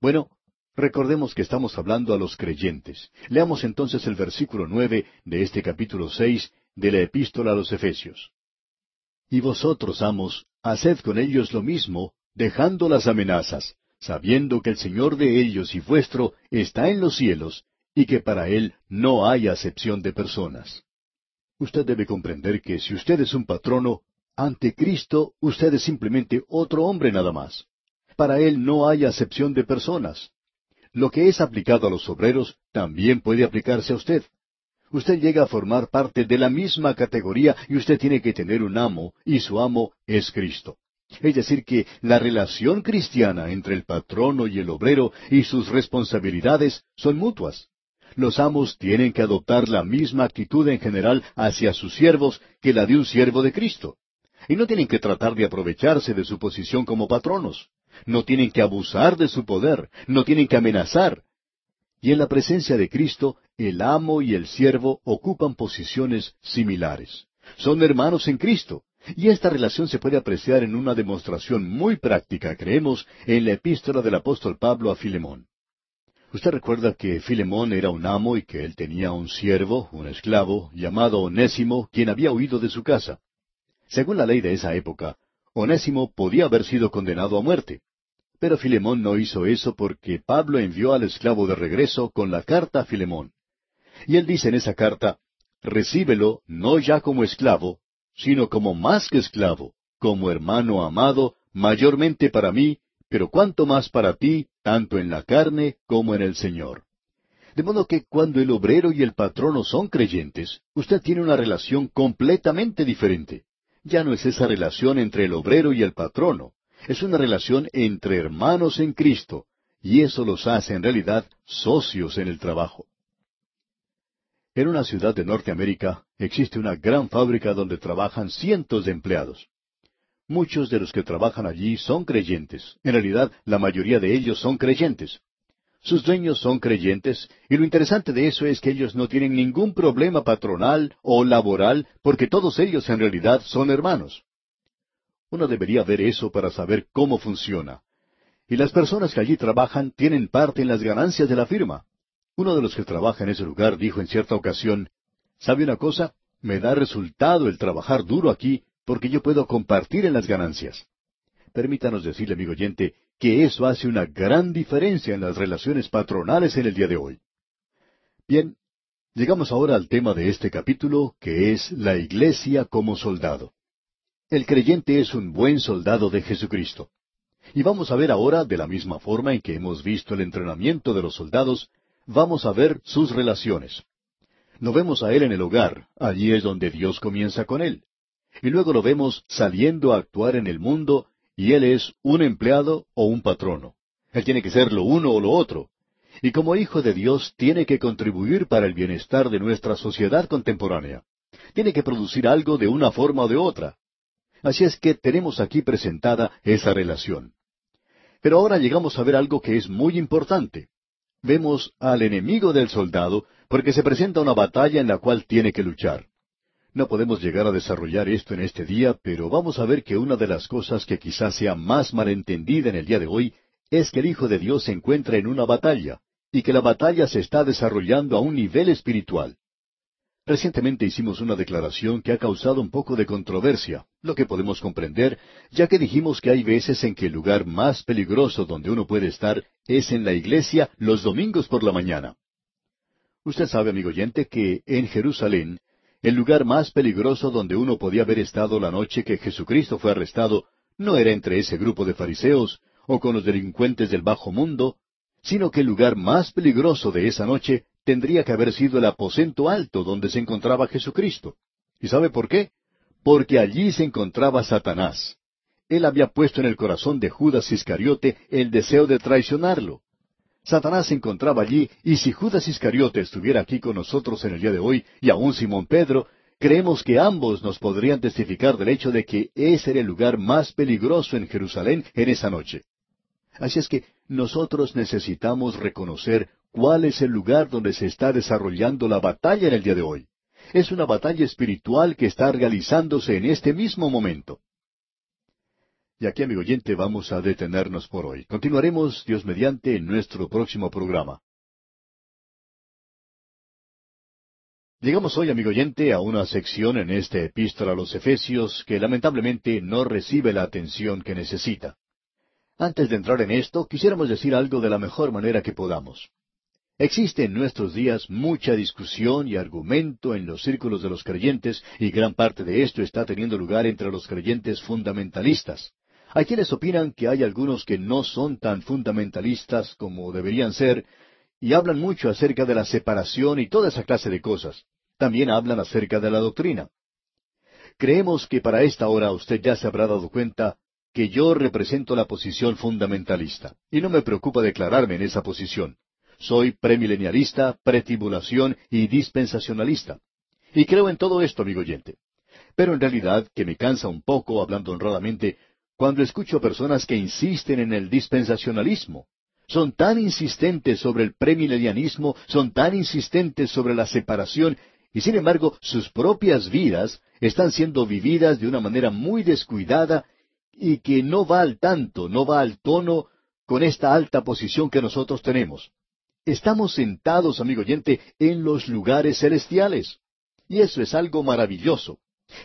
Bueno, recordemos que estamos hablando a los creyentes. Leamos entonces el versículo nueve de este capítulo seis de la epístola a los Efesios. Y vosotros, amos, haced con ellos lo mismo, dejando las amenazas, sabiendo que el Señor de ellos y vuestro está en los cielos, y que para Él no hay acepción de personas. Usted debe comprender que si usted es un patrono, ante Cristo usted es simplemente otro hombre nada más. Para Él no hay acepción de personas. Lo que es aplicado a los obreros también puede aplicarse a usted. Usted llega a formar parte de la misma categoría y usted tiene que tener un amo, y su amo es Cristo. Es decir, que la relación cristiana entre el patrono y el obrero y sus responsabilidades son mutuas. Los amos tienen que adoptar la misma actitud en general hacia sus siervos que la de un siervo de Cristo. Y no tienen que tratar de aprovecharse de su posición como patronos no tienen que abusar de su poder, no tienen que amenazar. Y en la presencia de Cristo, el amo y el siervo ocupan posiciones similares. Son hermanos en Cristo. Y esta relación se puede apreciar en una demostración muy práctica, creemos, en la epístola del apóstol Pablo a Filemón. Usted recuerda que Filemón era un amo y que él tenía un siervo, un esclavo, llamado Onésimo, quien había huido de su casa. Según la ley de esa época, Onésimo podía haber sido condenado a muerte. Pero Filemón no hizo eso porque Pablo envió al esclavo de regreso con la carta a Filemón. Y él dice en esa carta, recíbelo no ya como esclavo, sino como más que esclavo, como hermano amado, mayormente para mí, pero cuanto más para ti, tanto en la carne como en el Señor. De modo que cuando el obrero y el patrono son creyentes, usted tiene una relación completamente diferente. Ya no es esa relación entre el obrero y el patrono, es una relación entre hermanos en Cristo, y eso los hace en realidad socios en el trabajo. En una ciudad de Norteamérica existe una gran fábrica donde trabajan cientos de empleados. Muchos de los que trabajan allí son creyentes. En realidad, la mayoría de ellos son creyentes. Sus dueños son creyentes, y lo interesante de eso es que ellos no tienen ningún problema patronal o laboral, porque todos ellos en realidad son hermanos. Uno debería ver eso para saber cómo funciona. Y las personas que allí trabajan tienen parte en las ganancias de la firma. Uno de los que trabaja en ese lugar dijo en cierta ocasión, ¿sabe una cosa? Me da resultado el trabajar duro aquí porque yo puedo compartir en las ganancias. Permítanos decirle, amigo oyente, que eso hace una gran diferencia en las relaciones patronales en el día de hoy. Bien, llegamos ahora al tema de este capítulo, que es la iglesia como soldado. El creyente es un buen soldado de Jesucristo. Y vamos a ver ahora, de la misma forma en que hemos visto el entrenamiento de los soldados, vamos a ver sus relaciones. No vemos a él en el hogar, allí es donde Dios comienza con él. Y luego lo vemos saliendo a actuar en el mundo, y él es un empleado o un patrono. Él tiene que ser lo uno o lo otro. Y como hijo de Dios tiene que contribuir para el bienestar de nuestra sociedad contemporánea. Tiene que producir algo de una forma o de otra. Así es que tenemos aquí presentada esa relación. Pero ahora llegamos a ver algo que es muy importante. Vemos al enemigo del soldado porque se presenta una batalla en la cual tiene que luchar. No podemos llegar a desarrollar esto en este día, pero vamos a ver que una de las cosas que quizás sea más malentendida en el día de hoy es que el Hijo de Dios se encuentra en una batalla, y que la batalla se está desarrollando a un nivel espiritual. Recientemente hicimos una declaración que ha causado un poco de controversia, lo que podemos comprender, ya que dijimos que hay veces en que el lugar más peligroso donde uno puede estar es en la iglesia los domingos por la mañana. Usted sabe, amigo oyente, que en Jerusalén, el lugar más peligroso donde uno podía haber estado la noche que Jesucristo fue arrestado no era entre ese grupo de fariseos o con los delincuentes del bajo mundo, sino que el lugar más peligroso de esa noche tendría que haber sido el aposento alto donde se encontraba Jesucristo. ¿Y sabe por qué? Porque allí se encontraba Satanás. Él había puesto en el corazón de Judas Iscariote el deseo de traicionarlo. Satanás se encontraba allí, y si Judas Iscariote estuviera aquí con nosotros en el día de hoy, y aún Simón Pedro, creemos que ambos nos podrían testificar del hecho de que ese era el lugar más peligroso en Jerusalén en esa noche. Así es que nosotros necesitamos reconocer cuál es el lugar donde se está desarrollando la batalla en el día de hoy. Es una batalla espiritual que está realizándose en este mismo momento. Y aquí, amigo oyente, vamos a detenernos por hoy. Continuaremos, Dios mediante, en nuestro próximo programa. Llegamos hoy, amigo oyente, a una sección en esta epístola a los Efesios que lamentablemente no recibe la atención que necesita. Antes de entrar en esto, quisiéramos decir algo de la mejor manera que podamos. Existe en nuestros días mucha discusión y argumento en los círculos de los creyentes, y gran parte de esto está teniendo lugar entre los creyentes fundamentalistas. Hay quienes opinan que hay algunos que no son tan fundamentalistas como deberían ser, y hablan mucho acerca de la separación y toda esa clase de cosas. También hablan acerca de la doctrina. Creemos que para esta hora usted ya se habrá dado cuenta que yo represento la posición fundamentalista, y no me preocupa declararme en esa posición. Soy premilenialista, pretibulación y dispensacionalista. Y creo en todo esto, amigo oyente. Pero en realidad, que me cansa un poco, hablando honradamente, cuando escucho personas que insisten en el dispensacionalismo. Son tan insistentes sobre el premilenianismo, son tan insistentes sobre la separación, y sin embargo sus propias vidas están siendo vividas de una manera muy descuidada y que no va al tanto, no va al tono con esta alta posición que nosotros tenemos. Estamos sentados, amigo oyente, en los lugares celestiales. Y eso es algo maravilloso.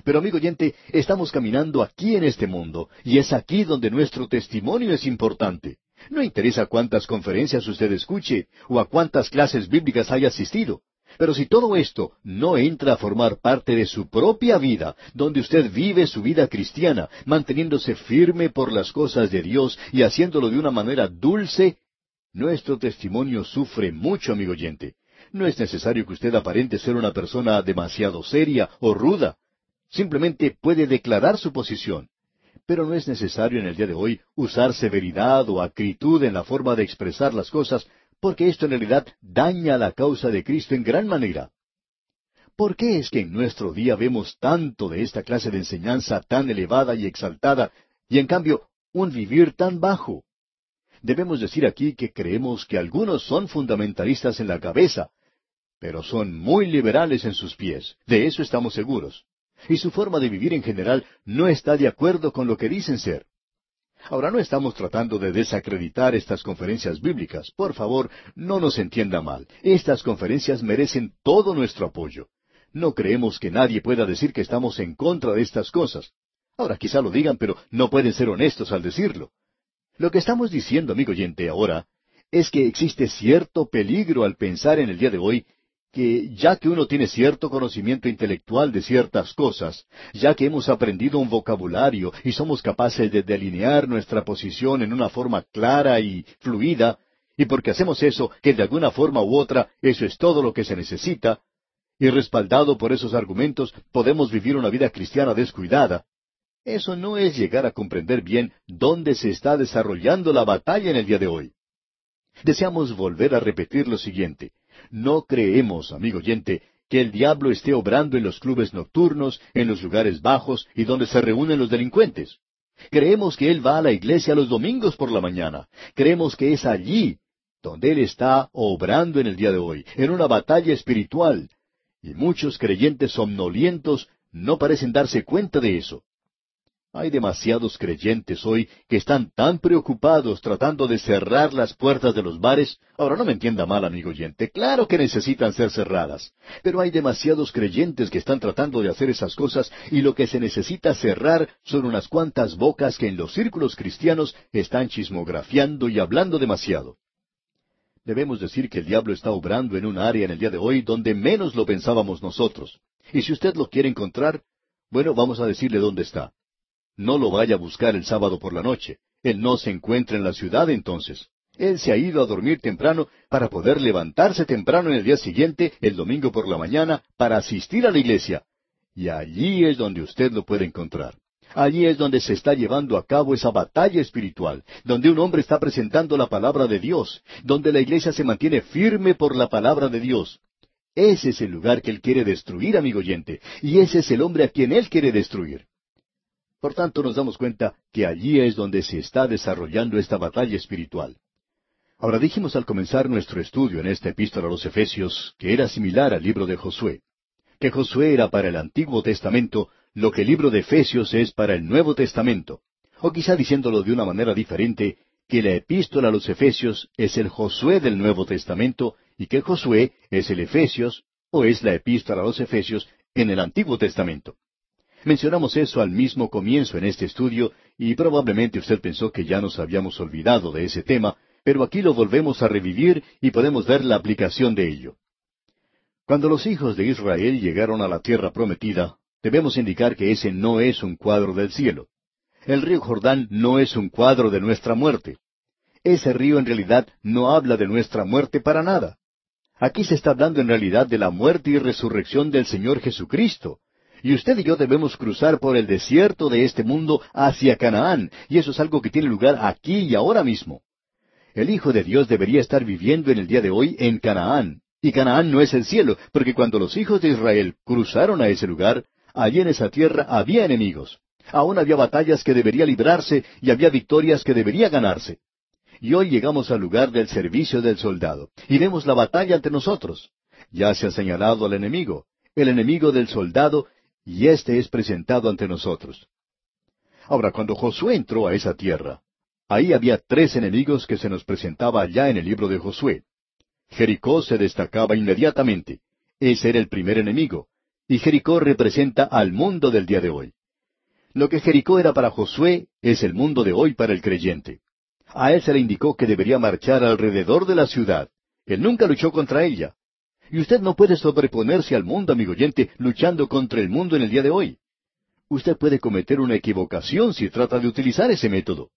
Pero, amigo oyente, estamos caminando aquí en este mundo, y es aquí donde nuestro testimonio es importante. No interesa cuántas conferencias usted escuche o a cuántas clases bíblicas haya asistido. Pero si todo esto no entra a formar parte de su propia vida, donde usted vive su vida cristiana, manteniéndose firme por las cosas de Dios y haciéndolo de una manera dulce, nuestro testimonio sufre mucho, amigo oyente. No es necesario que usted aparente ser una persona demasiado seria o ruda. Simplemente puede declarar su posición. Pero no es necesario en el día de hoy usar severidad o acritud en la forma de expresar las cosas, porque esto en realidad daña la causa de Cristo en gran manera. ¿Por qué es que en nuestro día vemos tanto de esta clase de enseñanza tan elevada y exaltada, y en cambio un vivir tan bajo? Debemos decir aquí que creemos que algunos son fundamentalistas en la cabeza, pero son muy liberales en sus pies. De eso estamos seguros. Y su forma de vivir en general no está de acuerdo con lo que dicen ser. Ahora no estamos tratando de desacreditar estas conferencias bíblicas. Por favor, no nos entienda mal. Estas conferencias merecen todo nuestro apoyo. No creemos que nadie pueda decir que estamos en contra de estas cosas. Ahora quizá lo digan, pero no pueden ser honestos al decirlo. Lo que estamos diciendo, amigo oyente, ahora, es que existe cierto peligro al pensar en el día de hoy que ya que uno tiene cierto conocimiento intelectual de ciertas cosas, ya que hemos aprendido un vocabulario y somos capaces de delinear nuestra posición en una forma clara y fluida, y porque hacemos eso, que de alguna forma u otra eso es todo lo que se necesita, y respaldado por esos argumentos podemos vivir una vida cristiana descuidada, eso no es llegar a comprender bien dónde se está desarrollando la batalla en el día de hoy. Deseamos volver a repetir lo siguiente. No creemos, amigo oyente, que el diablo esté obrando en los clubes nocturnos, en los lugares bajos y donde se reúnen los delincuentes. Creemos que Él va a la iglesia los domingos por la mañana. Creemos que es allí donde Él está obrando en el día de hoy, en una batalla espiritual. Y muchos creyentes somnolientos no parecen darse cuenta de eso. Hay demasiados creyentes hoy que están tan preocupados tratando de cerrar las puertas de los bares. Ahora no me entienda mal, amigo oyente, claro que necesitan ser cerradas. Pero hay demasiados creyentes que están tratando de hacer esas cosas y lo que se necesita cerrar son unas cuantas bocas que en los círculos cristianos están chismografiando y hablando demasiado. Debemos decir que el diablo está obrando en un área en el día de hoy donde menos lo pensábamos nosotros. Y si usted lo quiere encontrar, bueno, vamos a decirle dónde está. No lo vaya a buscar el sábado por la noche. Él no se encuentra en la ciudad entonces. Él se ha ido a dormir temprano para poder levantarse temprano en el día siguiente, el domingo por la mañana, para asistir a la iglesia. Y allí es donde usted lo puede encontrar. Allí es donde se está llevando a cabo esa batalla espiritual, donde un hombre está presentando la palabra de Dios, donde la iglesia se mantiene firme por la palabra de Dios. Ese es el lugar que él quiere destruir, amigo oyente, y ese es el hombre a quien él quiere destruir. Por tanto, nos damos cuenta que allí es donde se está desarrollando esta batalla espiritual. Ahora dijimos al comenzar nuestro estudio en esta epístola a los Efesios que era similar al libro de Josué, que Josué era para el Antiguo Testamento lo que el libro de Efesios es para el Nuevo Testamento, o quizá diciéndolo de una manera diferente, que la epístola a los Efesios es el Josué del Nuevo Testamento y que Josué es el Efesios o es la epístola a los Efesios en el Antiguo Testamento. Mencionamos eso al mismo comienzo en este estudio y probablemente usted pensó que ya nos habíamos olvidado de ese tema, pero aquí lo volvemos a revivir y podemos ver la aplicación de ello. Cuando los hijos de Israel llegaron a la tierra prometida, debemos indicar que ese no es un cuadro del cielo. El río Jordán no es un cuadro de nuestra muerte. Ese río en realidad no habla de nuestra muerte para nada. Aquí se está hablando en realidad de la muerte y resurrección del Señor Jesucristo, y usted y yo debemos cruzar por el desierto de este mundo hacia Canaán, y eso es algo que tiene lugar aquí y ahora mismo. El Hijo de Dios debería estar viviendo en el día de hoy en Canaán, y Canaán no es el cielo, porque cuando los hijos de Israel cruzaron a ese lugar, allí en esa tierra había enemigos. Aún había batallas que debería librarse y había victorias que debería ganarse. Y hoy llegamos al lugar del servicio del soldado, y vemos la batalla ante nosotros. Ya se ha señalado al enemigo. El enemigo del soldado y éste es presentado ante nosotros. Ahora, cuando Josué entró a esa tierra, ahí había tres enemigos que se nos presentaba allá en el libro de Josué. Jericó se destacaba inmediatamente. Ese era el primer enemigo. Y Jericó representa al mundo del día de hoy. Lo que Jericó era para Josué es el mundo de hoy para el creyente. A él se le indicó que debería marchar alrededor de la ciudad. Él nunca luchó contra ella. Y usted no puede sobreponerse al mundo, amigo oyente, luchando contra el mundo en el día de hoy. Usted puede cometer una equivocación si trata de utilizar ese método.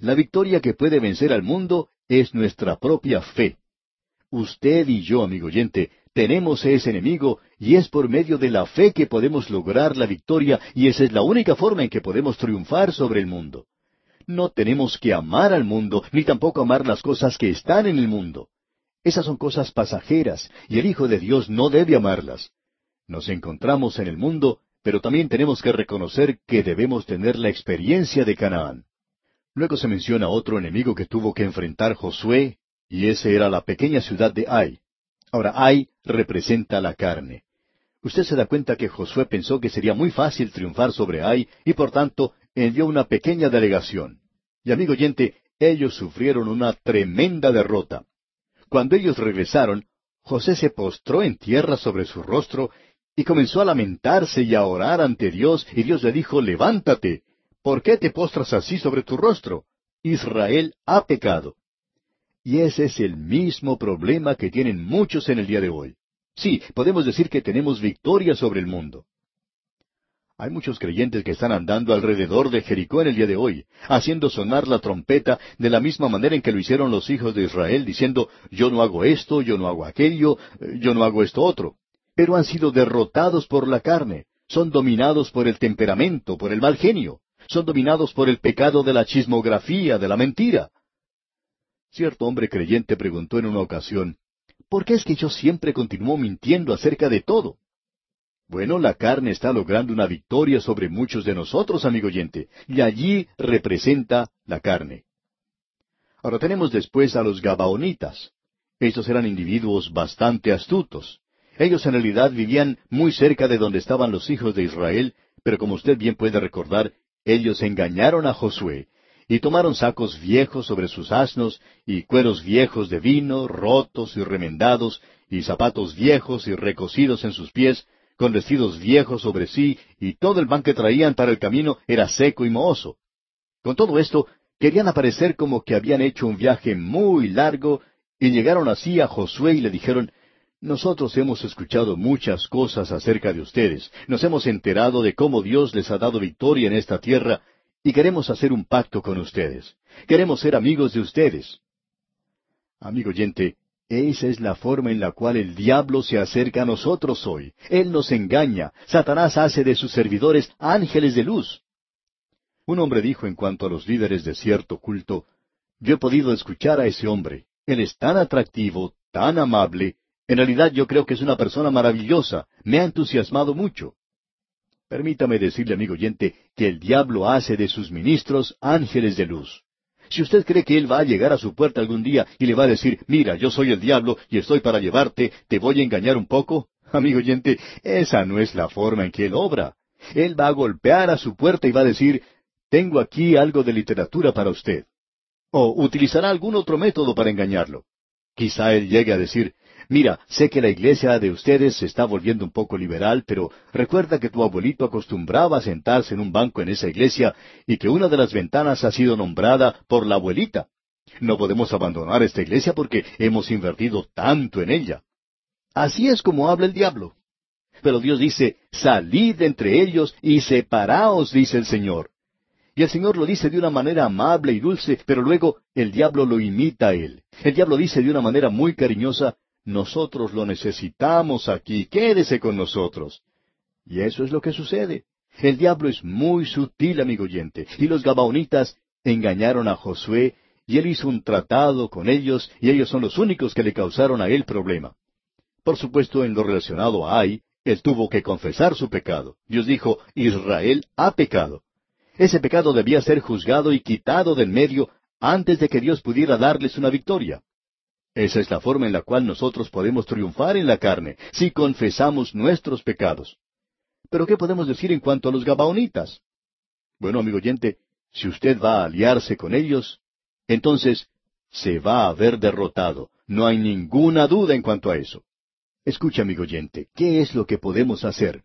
La victoria que puede vencer al mundo es nuestra propia fe. Usted y yo, amigo oyente, tenemos ese enemigo y es por medio de la fe que podemos lograr la victoria y esa es la única forma en que podemos triunfar sobre el mundo. No tenemos que amar al mundo ni tampoco amar las cosas que están en el mundo. Esas son cosas pasajeras y el Hijo de Dios no debe amarlas. Nos encontramos en el mundo, pero también tenemos que reconocer que debemos tener la experiencia de Canaán. Luego se menciona otro enemigo que tuvo que enfrentar Josué, y ese era la pequeña ciudad de Ai. Ahora, Ai representa la carne. Usted se da cuenta que Josué pensó que sería muy fácil triunfar sobre Ai y por tanto envió una pequeña delegación. Y amigo oyente, ellos sufrieron una tremenda derrota. Cuando ellos regresaron, José se postró en tierra sobre su rostro y comenzó a lamentarse y a orar ante Dios, y Dios le dijo, levántate, ¿por qué te postras así sobre tu rostro? Israel ha pecado. Y ese es el mismo problema que tienen muchos en el día de hoy. Sí, podemos decir que tenemos victoria sobre el mundo. Hay muchos creyentes que están andando alrededor de Jericó en el día de hoy, haciendo sonar la trompeta de la misma manera en que lo hicieron los hijos de Israel, diciendo, yo no hago esto, yo no hago aquello, yo no hago esto otro. Pero han sido derrotados por la carne, son dominados por el temperamento, por el mal genio, son dominados por el pecado de la chismografía, de la mentira. Cierto hombre creyente preguntó en una ocasión, ¿por qué es que yo siempre continúo mintiendo acerca de todo? Bueno, la carne está logrando una victoria sobre muchos de nosotros, amigo oyente, y allí representa la carne. Ahora tenemos después a los Gabaonitas. Estos eran individuos bastante astutos. Ellos en realidad vivían muy cerca de donde estaban los hijos de Israel, pero como usted bien puede recordar, ellos engañaron a Josué y tomaron sacos viejos sobre sus asnos y cueros viejos de vino, rotos y remendados, y zapatos viejos y recocidos en sus pies, con vestidos viejos sobre sí, y todo el pan que traían para el camino era seco y mohoso. Con todo esto, querían aparecer como que habían hecho un viaje muy largo, y llegaron así a Josué y le dijeron, nosotros hemos escuchado muchas cosas acerca de ustedes, nos hemos enterado de cómo Dios les ha dado victoria en esta tierra, y queremos hacer un pacto con ustedes. Queremos ser amigos de ustedes. Amigo oyente, esa es la forma en la cual el diablo se acerca a nosotros hoy. Él nos engaña. Satanás hace de sus servidores ángeles de luz. Un hombre dijo en cuanto a los líderes de cierto culto, yo he podido escuchar a ese hombre. Él es tan atractivo, tan amable. En realidad yo creo que es una persona maravillosa. Me ha entusiasmado mucho. Permítame decirle, amigo oyente, que el diablo hace de sus ministros ángeles de luz. Si usted cree que Él va a llegar a su puerta algún día y le va a decir, mira, yo soy el diablo y estoy para llevarte, te voy a engañar un poco, amigo oyente, esa no es la forma en que Él obra. Él va a golpear a su puerta y va a decir, tengo aquí algo de literatura para usted. O utilizará algún otro método para engañarlo. Quizá Él llegue a decir, Mira, sé que la iglesia de ustedes se está volviendo un poco liberal, pero recuerda que tu abuelito acostumbraba a sentarse en un banco en esa iglesia y que una de las ventanas ha sido nombrada por la abuelita. No podemos abandonar esta iglesia porque hemos invertido tanto en ella. Así es como habla el diablo. Pero Dios dice, salid entre ellos y separaos, dice el Señor. Y el Señor lo dice de una manera amable y dulce, pero luego el diablo lo imita a él. El diablo dice de una manera muy cariñosa, nosotros lo necesitamos aquí, quédese con nosotros. Y eso es lo que sucede. El diablo es muy sutil, amigo oyente, y los gabaonitas engañaron a Josué, y él hizo un tratado con ellos, y ellos son los únicos que le causaron a él problema. Por supuesto, en lo relacionado a Ai, él tuvo que confesar su pecado. Dios dijo, Israel ha pecado. Ese pecado debía ser juzgado y quitado del medio antes de que Dios pudiera darles una victoria. Esa es la forma en la cual nosotros podemos triunfar en la carne, si confesamos nuestros pecados. Pero ¿qué podemos decir en cuanto a los Gabaonitas? Bueno, amigo oyente, si usted va a aliarse con ellos, entonces se va a ver derrotado. No hay ninguna duda en cuanto a eso. Escucha, amigo oyente, ¿qué es lo que podemos hacer?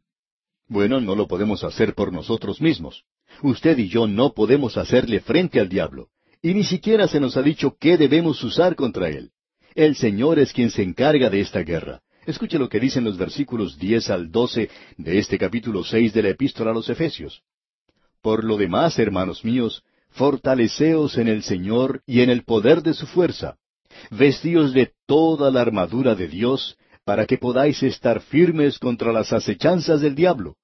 Bueno, no lo podemos hacer por nosotros mismos. Usted y yo no podemos hacerle frente al diablo. Y ni siquiera se nos ha dicho qué debemos usar contra él. El Señor es quien se encarga de esta guerra. Escuche lo que dicen los versículos diez al doce de este capítulo seis de la Epístola a los Efesios. Por lo demás, hermanos míos, fortaleceos en el Señor y en el poder de su fuerza. Vestíos de toda la armadura de Dios, para que podáis estar firmes contra las acechanzas del diablo.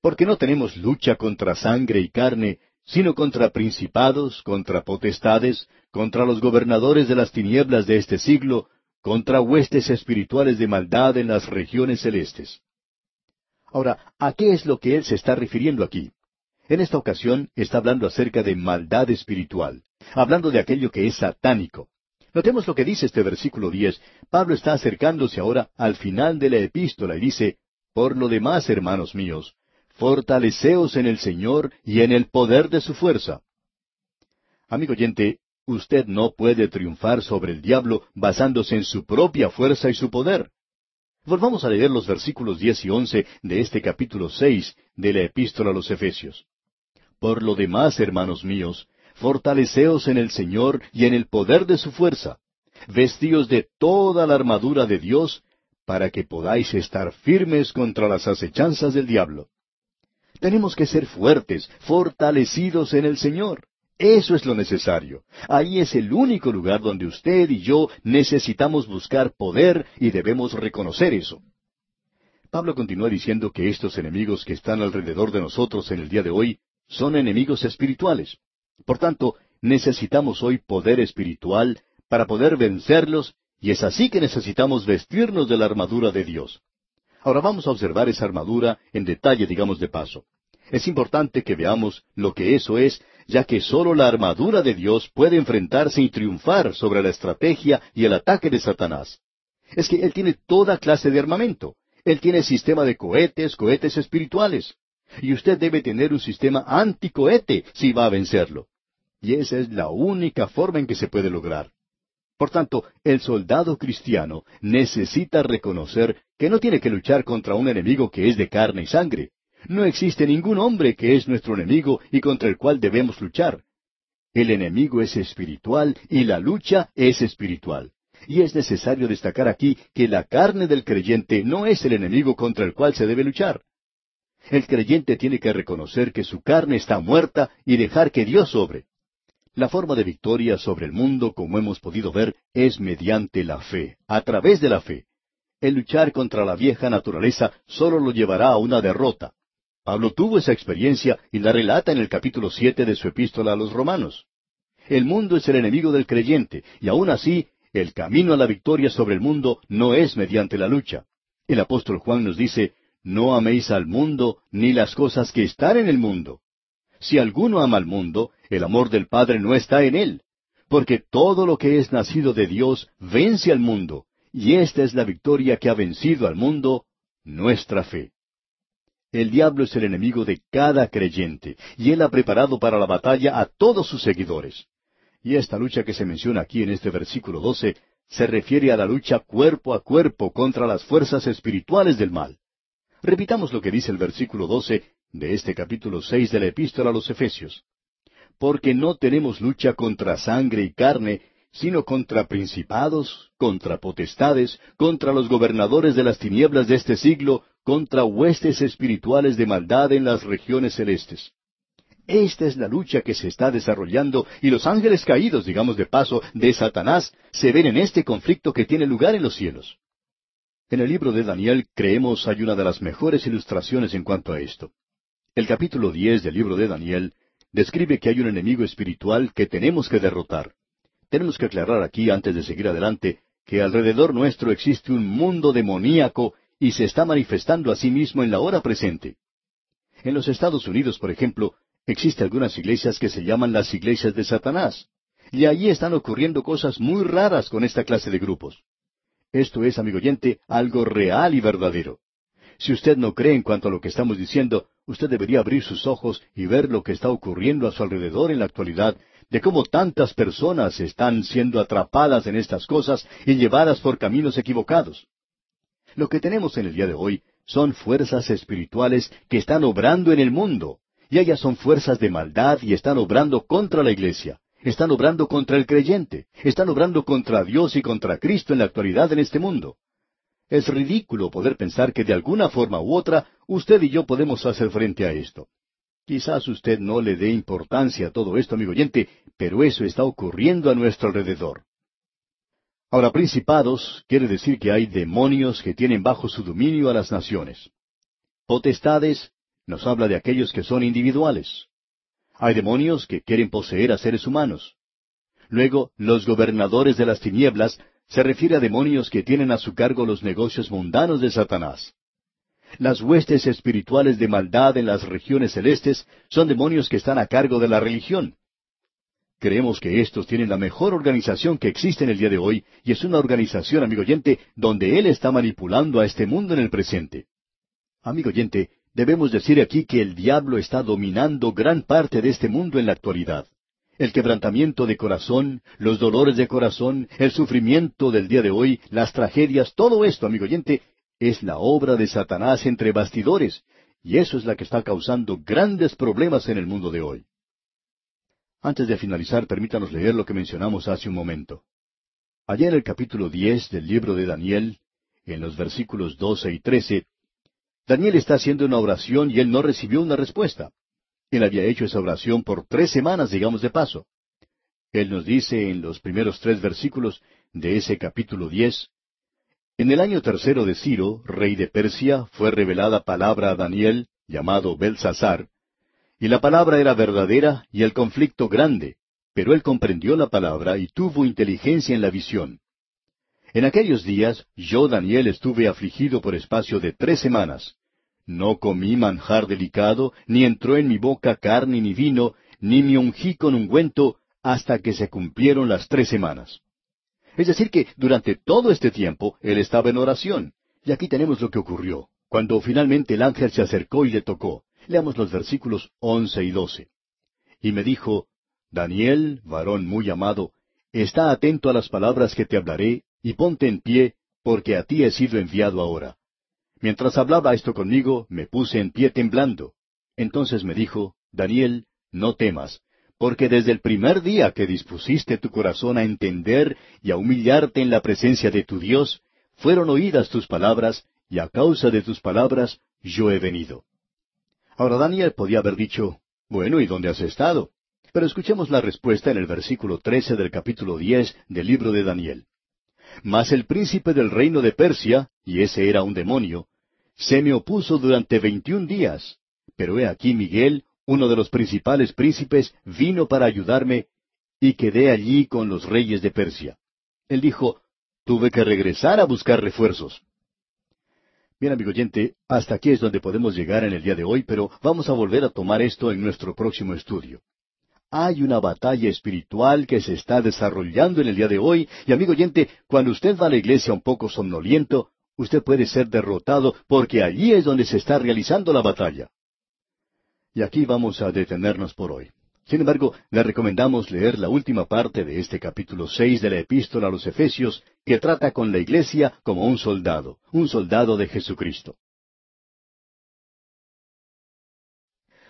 Porque no tenemos lucha contra sangre y carne, sino contra principados, contra potestades, contra los gobernadores de las tinieblas de este siglo, contra huestes espirituales de maldad en las regiones celestes. Ahora, ¿a qué es lo que él se está refiriendo aquí? En esta ocasión está hablando acerca de maldad espiritual, hablando de aquello que es satánico. Notemos lo que dice este versículo diez. Pablo está acercándose ahora al final de la epístola y dice, Por lo demás, hermanos míos, fortaleceos en el Señor y en el poder de su fuerza. Amigo oyente, usted no puede triunfar sobre el diablo basándose en su propia fuerza y su poder. Volvamos a leer los versículos diez y once de este capítulo seis de la Epístola a los Efesios. Por lo demás, hermanos míos, fortaleceos en el Señor y en el poder de su fuerza. Vestíos de toda la armadura de Dios, para que podáis estar firmes contra las acechanzas del diablo. Tenemos que ser fuertes, fortalecidos en el Señor. Eso es lo necesario. Ahí es el único lugar donde usted y yo necesitamos buscar poder y debemos reconocer eso. Pablo continúa diciendo que estos enemigos que están alrededor de nosotros en el día de hoy son enemigos espirituales. Por tanto, necesitamos hoy poder espiritual para poder vencerlos y es así que necesitamos vestirnos de la armadura de Dios. Ahora vamos a observar esa armadura en detalle, digamos de paso. Es importante que veamos lo que eso es, ya que sólo la armadura de Dios puede enfrentarse y triunfar sobre la estrategia y el ataque de Satanás. Es que Él tiene toda clase de armamento. Él tiene sistema de cohetes, cohetes espirituales. Y usted debe tener un sistema anticohete si va a vencerlo. Y esa es la única forma en que se puede lograr. Por tanto, el soldado cristiano necesita reconocer que no tiene que luchar contra un enemigo que es de carne y sangre. No existe ningún hombre que es nuestro enemigo y contra el cual debemos luchar. El enemigo es espiritual y la lucha es espiritual. Y es necesario destacar aquí que la carne del creyente no es el enemigo contra el cual se debe luchar. El creyente tiene que reconocer que su carne está muerta y dejar que Dios sobre. La forma de victoria sobre el mundo, como hemos podido ver, es mediante la fe, a través de la fe. El luchar contra la vieja naturaleza solo lo llevará a una derrota. Pablo tuvo esa experiencia y la relata en el capítulo siete de su epístola a los romanos. El mundo es el enemigo del creyente, y aún así, el camino a la victoria sobre el mundo no es mediante la lucha. El apóstol Juan nos dice, No améis al mundo ni las cosas que están en el mundo. Si alguno ama al mundo, el amor del Padre no está en él, porque todo lo que es nacido de Dios vence al mundo, y esta es la victoria que ha vencido al mundo, nuestra fe. El diablo es el enemigo de cada creyente, y él ha preparado para la batalla a todos sus seguidores. Y esta lucha que se menciona aquí en este versículo 12 se refiere a la lucha cuerpo a cuerpo contra las fuerzas espirituales del mal. Repitamos lo que dice el versículo 12 de este capítulo seis de la Epístola a los Efesios porque no tenemos lucha contra sangre y carne, sino contra principados, contra potestades, contra los gobernadores de las tinieblas de este siglo, contra huestes espirituales de maldad en las regiones celestes. Esta es la lucha que se está desarrollando y los ángeles caídos, digamos de paso, de Satanás, se ven en este conflicto que tiene lugar en los cielos. En el libro de Daniel creemos hay una de las mejores ilustraciones en cuanto a esto. El capítulo diez del libro de Daniel describe que hay un enemigo espiritual que tenemos que derrotar. Tenemos que aclarar aquí, antes de seguir adelante, que alrededor nuestro existe un mundo demoníaco y se está manifestando a sí mismo en la hora presente. En los Estados Unidos, por ejemplo, existen algunas iglesias que se llaman las iglesias de Satanás, y allí están ocurriendo cosas muy raras con esta clase de grupos. Esto es, amigo oyente, algo real y verdadero. Si usted no cree en cuanto a lo que estamos diciendo, usted debería abrir sus ojos y ver lo que está ocurriendo a su alrededor en la actualidad, de cómo tantas personas están siendo atrapadas en estas cosas y llevadas por caminos equivocados. Lo que tenemos en el día de hoy son fuerzas espirituales que están obrando en el mundo, y ellas son fuerzas de maldad y están obrando contra la iglesia, están obrando contra el creyente, están obrando contra Dios y contra Cristo en la actualidad en este mundo. Es ridículo poder pensar que de alguna forma u otra usted y yo podemos hacer frente a esto. Quizás usted no le dé importancia a todo esto, amigo oyente, pero eso está ocurriendo a nuestro alrededor. Ahora, principados quiere decir que hay demonios que tienen bajo su dominio a las naciones. Potestades nos habla de aquellos que son individuales. Hay demonios que quieren poseer a seres humanos. Luego, los gobernadores de las tinieblas se refiere a demonios que tienen a su cargo los negocios mundanos de Satanás. Las huestes espirituales de maldad en las regiones celestes son demonios que están a cargo de la religión. Creemos que estos tienen la mejor organización que existe en el día de hoy, y es una organización, amigo oyente, donde Él está manipulando a este mundo en el presente. Amigo oyente, debemos decir aquí que el diablo está dominando gran parte de este mundo en la actualidad el quebrantamiento de corazón, los dolores de corazón, el sufrimiento del día de hoy, las tragedias, todo esto, amigo oyente, es la obra de Satanás entre bastidores, y eso es la que está causando grandes problemas en el mundo de hoy. Antes de finalizar, permítanos leer lo que mencionamos hace un momento. Allá en el capítulo diez del libro de Daniel, en los versículos doce y trece, Daniel está haciendo una oración y él no recibió una respuesta. Él había hecho esa oración por tres semanas, digamos de paso. Él nos dice en los primeros tres versículos de ese capítulo diez, En el año tercero de Ciro, rey de Persia, fue revelada palabra a Daniel, llamado Belsasar, y la palabra era verdadera y el conflicto grande, pero él comprendió la palabra y tuvo inteligencia en la visión. En aquellos días yo, Daniel, estuve afligido por espacio de tres semanas. No comí manjar delicado, ni entró en mi boca carne ni vino, ni me ungí con ungüento, hasta que se cumplieron las tres semanas. Es decir, que durante todo este tiempo él estaba en oración. Y aquí tenemos lo que ocurrió, cuando finalmente el ángel se acercó y le tocó. Leamos los versículos once y doce. Y me dijo, Daniel, varón muy amado, está atento a las palabras que te hablaré, y ponte en pie, porque a ti he sido enviado ahora. Mientras hablaba esto conmigo, me puse en pie temblando. Entonces me dijo, Daniel, no temas, porque desde el primer día que dispusiste tu corazón a entender y a humillarte en la presencia de tu Dios, fueron oídas tus palabras, y a causa de tus palabras yo he venido. Ahora Daniel podía haber dicho, bueno, ¿y dónde has estado? Pero escuchemos la respuesta en el versículo trece del capítulo diez del libro de Daniel. Mas el príncipe del reino de Persia, y ese era un demonio, se me opuso durante veintiún días. Pero he aquí Miguel, uno de los principales príncipes, vino para ayudarme, y quedé allí con los reyes de Persia. Él dijo, tuve que regresar a buscar refuerzos. Bien, amigo oyente, hasta aquí es donde podemos llegar en el día de hoy, pero vamos a volver a tomar esto en nuestro próximo estudio. Hay una batalla espiritual que se está desarrollando en el día de hoy, y amigo oyente, cuando usted va a la iglesia un poco somnoliento, usted puede ser derrotado porque allí es donde se está realizando la batalla. Y aquí vamos a detenernos por hoy. Sin embargo, le recomendamos leer la última parte de este capítulo seis de la epístola a los Efesios, que trata con la iglesia como un soldado, un soldado de Jesucristo.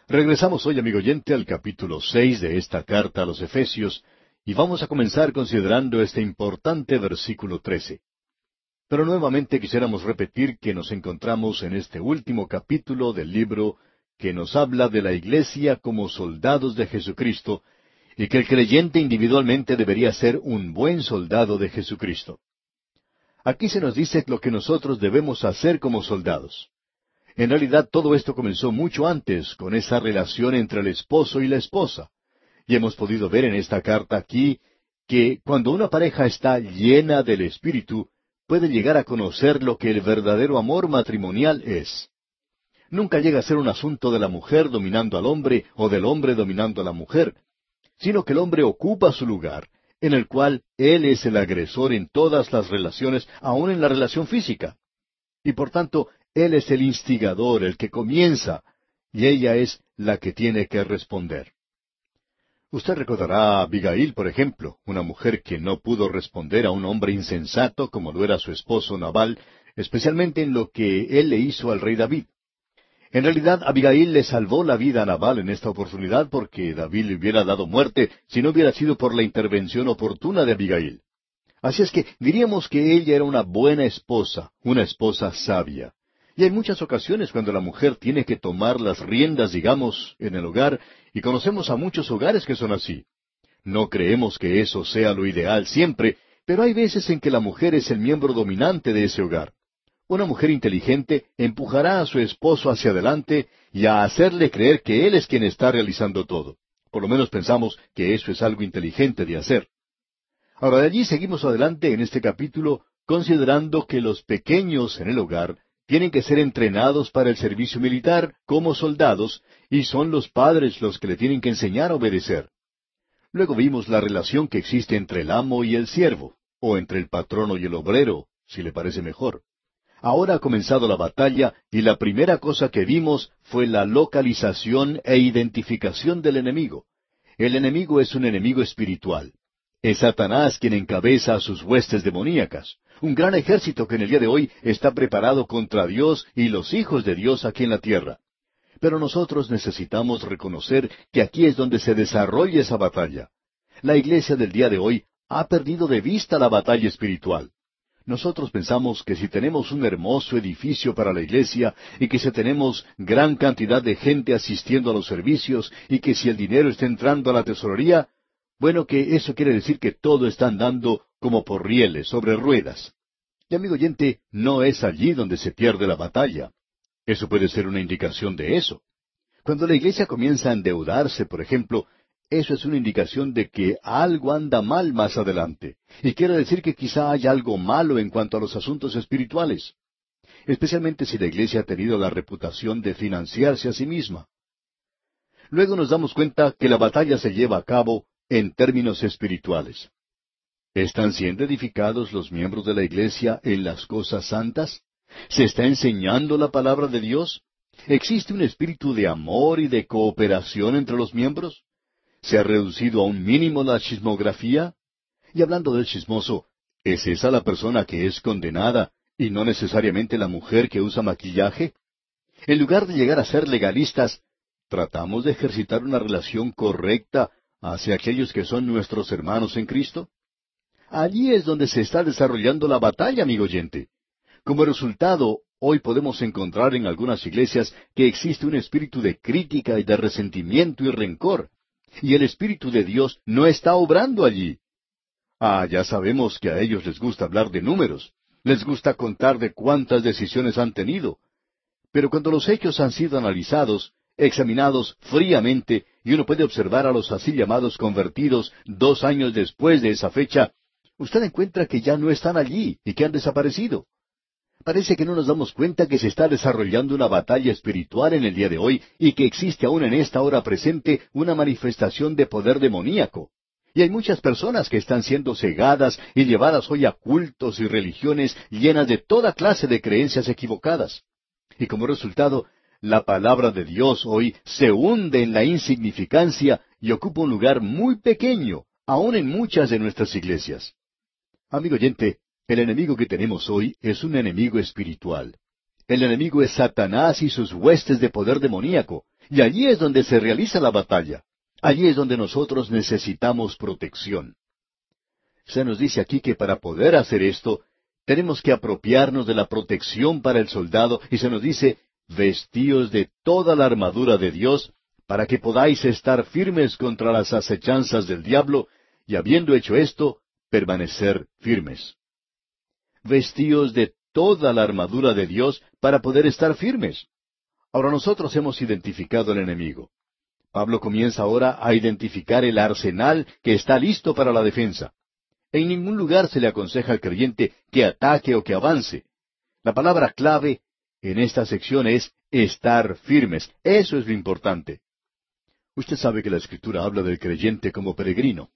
Regresamos hoy, amigo oyente, al capítulo seis de esta carta a los Efesios, y vamos a comenzar considerando este importante versículo trece. Pero nuevamente quisiéramos repetir que nos encontramos en este último capítulo del libro que nos habla de la iglesia como soldados de Jesucristo y que el creyente individualmente debería ser un buen soldado de Jesucristo. Aquí se nos dice lo que nosotros debemos hacer como soldados. En realidad todo esto comenzó mucho antes con esa relación entre el esposo y la esposa. Y hemos podido ver en esta carta aquí que cuando una pareja está llena del Espíritu, puede llegar a conocer lo que el verdadero amor matrimonial es nunca llega a ser un asunto de la mujer dominando al hombre o del hombre dominando a la mujer, sino que el hombre ocupa su lugar, en el cual él es el agresor en todas las relaciones, aun en la relación física. Y por tanto, él es el instigador, el que comienza, y ella es la que tiene que responder. Usted recordará a Abigail, por ejemplo, una mujer que no pudo responder a un hombre insensato como lo era su esposo Nabal, especialmente en lo que él le hizo al rey David. En realidad, Abigail le salvó la vida a Nabal en esta oportunidad porque David le hubiera dado muerte si no hubiera sido por la intervención oportuna de Abigail. Así es que diríamos que ella era una buena esposa, una esposa sabia. Y hay muchas ocasiones cuando la mujer tiene que tomar las riendas, digamos, en el hogar, y conocemos a muchos hogares que son así. No creemos que eso sea lo ideal siempre, pero hay veces en que la mujer es el miembro dominante de ese hogar. Una mujer inteligente empujará a su esposo hacia adelante y a hacerle creer que él es quien está realizando todo. Por lo menos pensamos que eso es algo inteligente de hacer. Ahora de allí seguimos adelante en este capítulo considerando que los pequeños en el hogar tienen que ser entrenados para el servicio militar como soldados y son los padres los que le tienen que enseñar a obedecer. Luego vimos la relación que existe entre el amo y el siervo, o entre el patrono y el obrero, si le parece mejor. Ahora ha comenzado la batalla y la primera cosa que vimos fue la localización e identificación del enemigo. El enemigo es un enemigo espiritual. Es Satanás quien encabeza a sus huestes demoníacas. Un gran ejército que en el día de hoy está preparado contra Dios y los hijos de Dios aquí en la tierra. Pero nosotros necesitamos reconocer que aquí es donde se desarrolla esa batalla. La iglesia del día de hoy ha perdido de vista la batalla espiritual. Nosotros pensamos que si tenemos un hermoso edificio para la iglesia y que si tenemos gran cantidad de gente asistiendo a los servicios y que si el dinero está entrando a la tesorería, bueno, que eso quiere decir que todo está andando como por rieles, sobre ruedas. Y amigo oyente, no es allí donde se pierde la batalla. Eso puede ser una indicación de eso. Cuando la iglesia comienza a endeudarse, por ejemplo, eso es una indicación de que algo anda mal más adelante. Y quiere decir que quizá haya algo malo en cuanto a los asuntos espirituales. Especialmente si la iglesia ha tenido la reputación de financiarse a sí misma. Luego nos damos cuenta que la batalla se lleva a cabo en términos espirituales. ¿Están siendo edificados los miembros de la iglesia en las cosas santas? ¿Se está enseñando la palabra de Dios? ¿Existe un espíritu de amor y de cooperación entre los miembros? ¿Se ha reducido a un mínimo la chismografía? Y hablando del chismoso, ¿es esa la persona que es condenada y no necesariamente la mujer que usa maquillaje? En lugar de llegar a ser legalistas, ¿tratamos de ejercitar una relación correcta hacia aquellos que son nuestros hermanos en Cristo? Allí es donde se está desarrollando la batalla, amigo oyente. Como resultado, hoy podemos encontrar en algunas iglesias que existe un espíritu de crítica y de resentimiento y rencor, y el Espíritu de Dios no está obrando allí. Ah, ya sabemos que a ellos les gusta hablar de números, les gusta contar de cuántas decisiones han tenido. Pero cuando los hechos han sido analizados, examinados fríamente, y uno puede observar a los así llamados convertidos dos años después de esa fecha, usted encuentra que ya no están allí y que han desaparecido. Parece que no nos damos cuenta que se está desarrollando una batalla espiritual en el día de hoy y que existe aún en esta hora presente una manifestación de poder demoníaco. Y hay muchas personas que están siendo cegadas y llevadas hoy a cultos y religiones llenas de toda clase de creencias equivocadas. Y como resultado, la palabra de Dios hoy se hunde en la insignificancia y ocupa un lugar muy pequeño, aún en muchas de nuestras iglesias. Amigo oyente, el enemigo que tenemos hoy es un enemigo espiritual. El enemigo es Satanás y sus huestes de poder demoníaco, y allí es donde se realiza la batalla. Allí es donde nosotros necesitamos protección. Se nos dice aquí que para poder hacer esto, tenemos que apropiarnos de la protección para el soldado, y se nos dice, vestíos de toda la armadura de Dios, para que podáis estar firmes contra las acechanzas del diablo, y habiendo hecho esto, permanecer firmes vestíos de toda la armadura de Dios para poder estar firmes. Ahora nosotros hemos identificado al enemigo. Pablo comienza ahora a identificar el arsenal que está listo para la defensa. En ningún lugar se le aconseja al creyente que ataque o que avance. La palabra clave en esta sección es estar firmes. Eso es lo importante. Usted sabe que la Escritura habla del creyente como peregrino.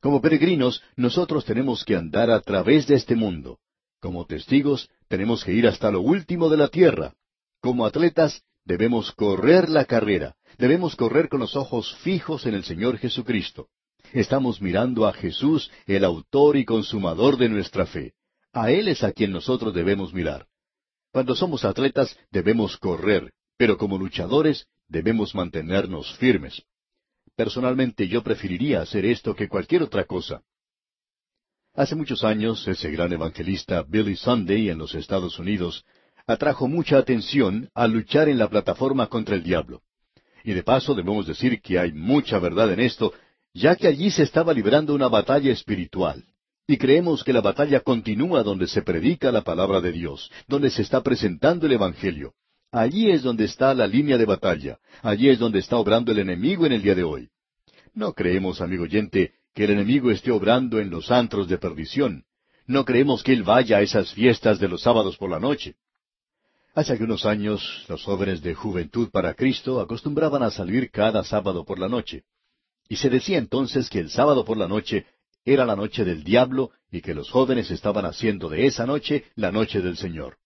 Como peregrinos, nosotros tenemos que andar a través de este mundo. Como testigos, tenemos que ir hasta lo último de la tierra. Como atletas, debemos correr la carrera. Debemos correr con los ojos fijos en el Señor Jesucristo. Estamos mirando a Jesús, el autor y consumador de nuestra fe. A Él es a quien nosotros debemos mirar. Cuando somos atletas debemos correr, pero como luchadores debemos mantenernos firmes. Personalmente yo preferiría hacer esto que cualquier otra cosa. Hace muchos años, ese gran evangelista Billy Sunday en los Estados Unidos atrajo mucha atención al luchar en la plataforma contra el diablo. Y de paso debemos decir que hay mucha verdad en esto, ya que allí se estaba librando una batalla espiritual. Y creemos que la batalla continúa donde se predica la palabra de Dios, donde se está presentando el Evangelio. Allí es donde está la línea de batalla, allí es donde está obrando el enemigo en el día de hoy. No creemos, amigo oyente, que el enemigo esté obrando en los antros de perdición. No creemos que él vaya a esas fiestas de los sábados por la noche. Hace algunos años, los jóvenes de Juventud para Cristo acostumbraban a salir cada sábado por la noche. Y se decía entonces que el sábado por la noche era la noche del diablo y que los jóvenes estaban haciendo de esa noche la noche del Señor.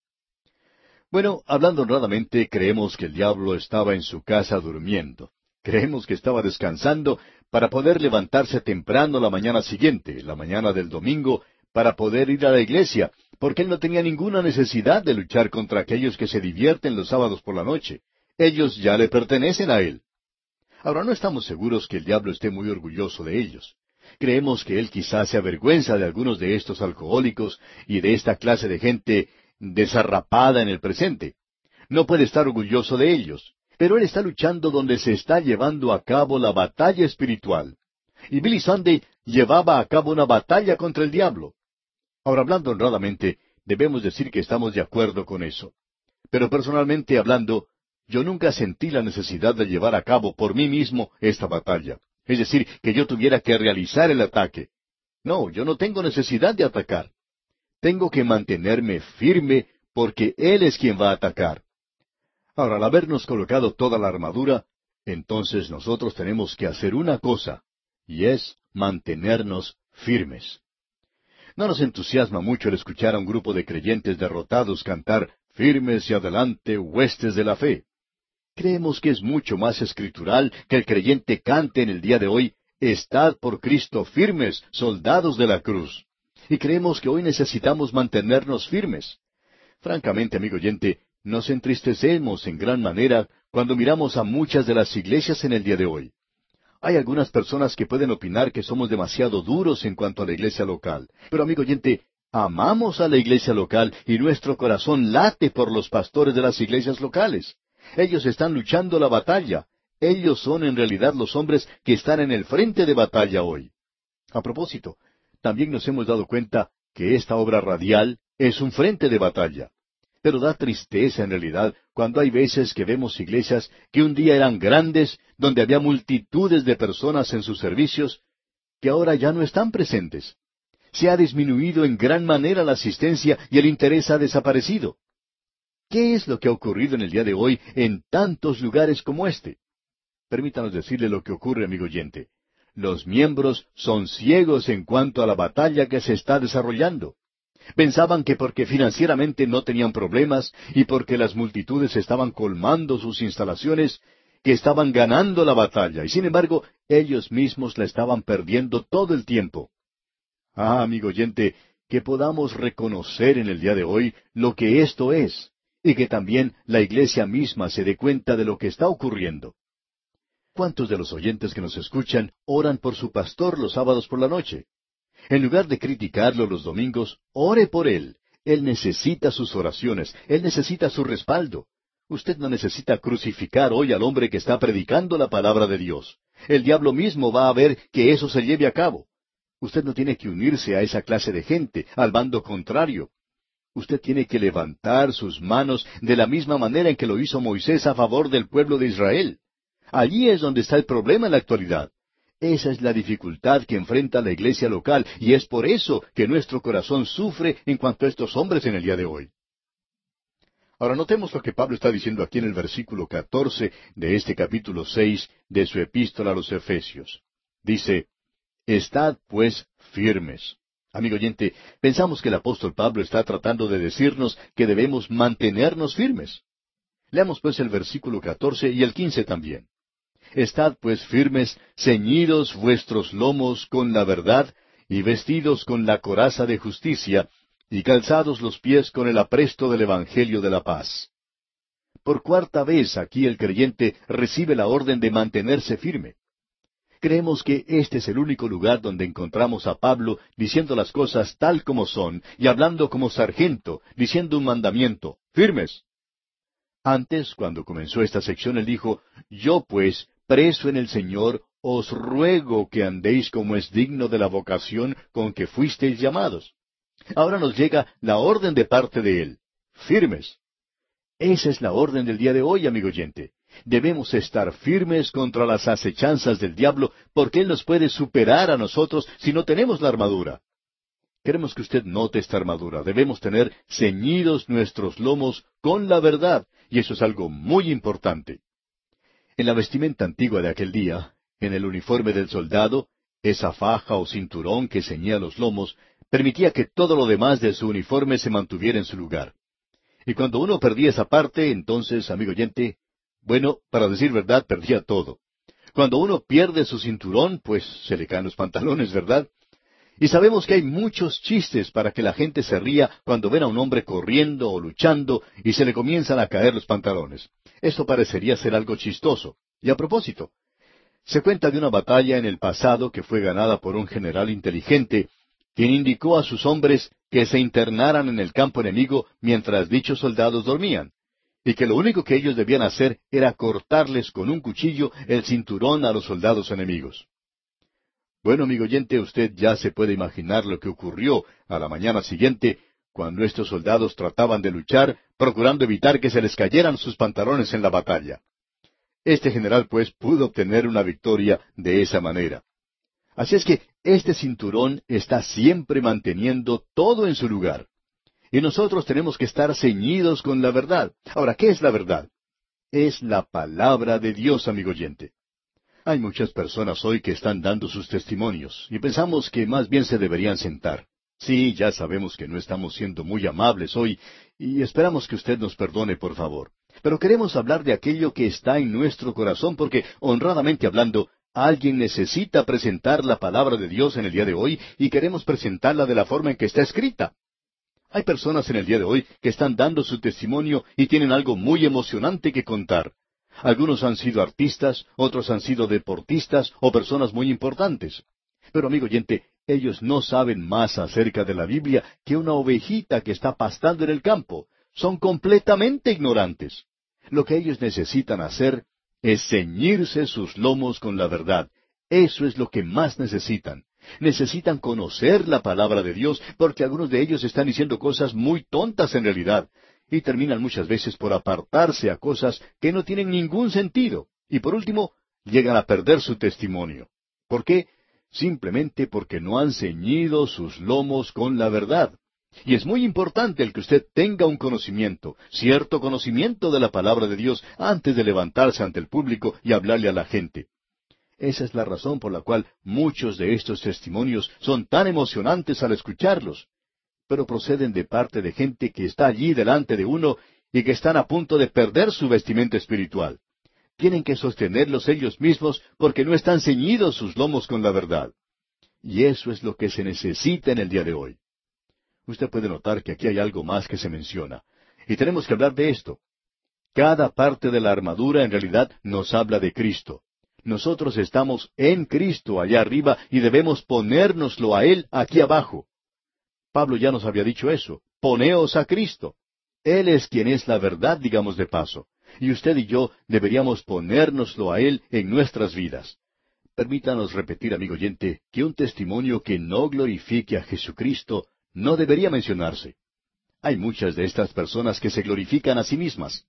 Bueno, hablando honradamente, creemos que el diablo estaba en su casa durmiendo. Creemos que estaba descansando para poder levantarse temprano la mañana siguiente, la mañana del domingo, para poder ir a la iglesia, porque él no tenía ninguna necesidad de luchar contra aquellos que se divierten los sábados por la noche. Ellos ya le pertenecen a él. Ahora no estamos seguros que el diablo esté muy orgulloso de ellos. Creemos que él quizás se avergüenza de algunos de estos alcohólicos y de esta clase de gente desarrapada en el presente. No puede estar orgulloso de ellos, pero él está luchando donde se está llevando a cabo la batalla espiritual. Y Billy Sunday llevaba a cabo una batalla contra el diablo. Ahora, hablando honradamente, debemos decir que estamos de acuerdo con eso. Pero personalmente hablando, yo nunca sentí la necesidad de llevar a cabo por mí mismo esta batalla. Es decir, que yo tuviera que realizar el ataque. No, yo no tengo necesidad de atacar. Tengo que mantenerme firme porque Él es quien va a atacar. Ahora, al habernos colocado toda la armadura, entonces nosotros tenemos que hacer una cosa, y es mantenernos firmes. No nos entusiasma mucho el escuchar a un grupo de creyentes derrotados cantar firmes y adelante, huestes de la fe. Creemos que es mucho más escritural que el creyente cante en el día de hoy, Estad por Cristo firmes, soldados de la cruz. Y creemos que hoy necesitamos mantenernos firmes. Francamente, amigo oyente, nos entristecemos en gran manera cuando miramos a muchas de las iglesias en el día de hoy. Hay algunas personas que pueden opinar que somos demasiado duros en cuanto a la iglesia local. Pero amigo oyente, amamos a la iglesia local y nuestro corazón late por los pastores de las iglesias locales. Ellos están luchando la batalla. Ellos son en realidad los hombres que están en el frente de batalla hoy. A propósito, también nos hemos dado cuenta que esta obra radial es un frente de batalla. Pero da tristeza en realidad cuando hay veces que vemos iglesias que un día eran grandes, donde había multitudes de personas en sus servicios, que ahora ya no están presentes. Se ha disminuido en gran manera la asistencia y el interés ha desaparecido. ¿Qué es lo que ha ocurrido en el día de hoy en tantos lugares como este? Permítanos decirle lo que ocurre, amigo oyente. Los miembros son ciegos en cuanto a la batalla que se está desarrollando. Pensaban que porque financieramente no tenían problemas y porque las multitudes estaban colmando sus instalaciones, que estaban ganando la batalla, y sin embargo ellos mismos la estaban perdiendo todo el tiempo. Ah, amigo oyente, que podamos reconocer en el día de hoy lo que esto es, y que también la iglesia misma se dé cuenta de lo que está ocurriendo. ¿Cuántos de los oyentes que nos escuchan oran por su pastor los sábados por la noche? En lugar de criticarlo los domingos, ore por él. Él necesita sus oraciones, él necesita su respaldo. Usted no necesita crucificar hoy al hombre que está predicando la palabra de Dios. El diablo mismo va a ver que eso se lleve a cabo. Usted no tiene que unirse a esa clase de gente, al bando contrario. Usted tiene que levantar sus manos de la misma manera en que lo hizo Moisés a favor del pueblo de Israel. Allí es donde está el problema en la actualidad. Esa es la dificultad que enfrenta la iglesia local y es por eso que nuestro corazón sufre en cuanto a estos hombres en el día de hoy. Ahora notemos lo que Pablo está diciendo aquí en el versículo catorce de este capítulo seis de su epístola a los Efesios. Dice, Estad pues firmes. Amigo oyente, pensamos que el apóstol Pablo está tratando de decirnos que debemos mantenernos firmes. Leamos pues el versículo catorce y el quince también. Estad pues firmes, ceñidos vuestros lomos con la verdad, y vestidos con la coraza de justicia, y calzados los pies con el apresto del Evangelio de la paz. Por cuarta vez aquí el creyente recibe la orden de mantenerse firme. Creemos que este es el único lugar donde encontramos a Pablo diciendo las cosas tal como son y hablando como sargento, diciendo un mandamiento, firmes. Antes, cuando comenzó esta sección, él dijo, Yo pues, preso en el Señor, os ruego que andéis como es digno de la vocación con que fuisteis llamados. Ahora nos llega la orden de parte de Él. Firmes. Esa es la orden del día de hoy, amigo oyente. Debemos estar firmes contra las acechanzas del diablo, porque Él nos puede superar a nosotros si no tenemos la armadura. Queremos que usted note esta armadura. Debemos tener ceñidos nuestros lomos con la verdad, y eso es algo muy importante. En la vestimenta antigua de aquel día, en el uniforme del soldado, esa faja o cinturón que ceñía los lomos permitía que todo lo demás de su uniforme se mantuviera en su lugar. Y cuando uno perdía esa parte, entonces, amigo oyente, bueno, para decir verdad, perdía todo. Cuando uno pierde su cinturón, pues se le caen los pantalones, ¿verdad? Y sabemos que hay muchos chistes para que la gente se ría cuando ven a un hombre corriendo o luchando y se le comienzan a caer los pantalones. Esto parecería ser algo chistoso. Y a propósito, se cuenta de una batalla en el pasado que fue ganada por un general inteligente, quien indicó a sus hombres que se internaran en el campo enemigo mientras dichos soldados dormían, y que lo único que ellos debían hacer era cortarles con un cuchillo el cinturón a los soldados enemigos. Bueno, amigo oyente, usted ya se puede imaginar lo que ocurrió a la mañana siguiente cuando estos soldados trataban de luchar, procurando evitar que se les cayeran sus pantalones en la batalla. Este general, pues, pudo obtener una victoria de esa manera. Así es que este cinturón está siempre manteniendo todo en su lugar. Y nosotros tenemos que estar ceñidos con la verdad. Ahora, ¿qué es la verdad? Es la palabra de Dios, amigo oyente. Hay muchas personas hoy que están dando sus testimonios y pensamos que más bien se deberían sentar. Sí, ya sabemos que no estamos siendo muy amables hoy y esperamos que usted nos perdone, por favor. Pero queremos hablar de aquello que está en nuestro corazón porque, honradamente hablando, alguien necesita presentar la palabra de Dios en el día de hoy y queremos presentarla de la forma en que está escrita. Hay personas en el día de hoy que están dando su testimonio y tienen algo muy emocionante que contar. Algunos han sido artistas, otros han sido deportistas o personas muy importantes. Pero amigo oyente, ellos no saben más acerca de la Biblia que una ovejita que está pastando en el campo. Son completamente ignorantes. Lo que ellos necesitan hacer es ceñirse sus lomos con la verdad. Eso es lo que más necesitan. Necesitan conocer la palabra de Dios porque algunos de ellos están diciendo cosas muy tontas en realidad y terminan muchas veces por apartarse a cosas que no tienen ningún sentido. Y por último, llegan a perder su testimonio. ¿Por qué? Simplemente porque no han ceñido sus lomos con la verdad. Y es muy importante el que usted tenga un conocimiento, cierto conocimiento de la palabra de Dios antes de levantarse ante el público y hablarle a la gente. Esa es la razón por la cual muchos de estos testimonios son tan emocionantes al escucharlos pero proceden de parte de gente que está allí delante de uno y que están a punto de perder su vestimenta espiritual. Tienen que sostenerlos ellos mismos porque no están ceñidos sus lomos con la verdad. Y eso es lo que se necesita en el día de hoy. Usted puede notar que aquí hay algo más que se menciona. Y tenemos que hablar de esto. Cada parte de la armadura en realidad nos habla de Cristo. Nosotros estamos en Cristo allá arriba y debemos ponérnoslo a Él aquí abajo. Pablo ya nos había dicho eso. Poneos a Cristo. Él es quien es la verdad, digamos de paso. Y usted y yo deberíamos ponérnoslo a Él en nuestras vidas. Permítanos repetir, amigo oyente, que un testimonio que no glorifique a Jesucristo no debería mencionarse. Hay muchas de estas personas que se glorifican a sí mismas.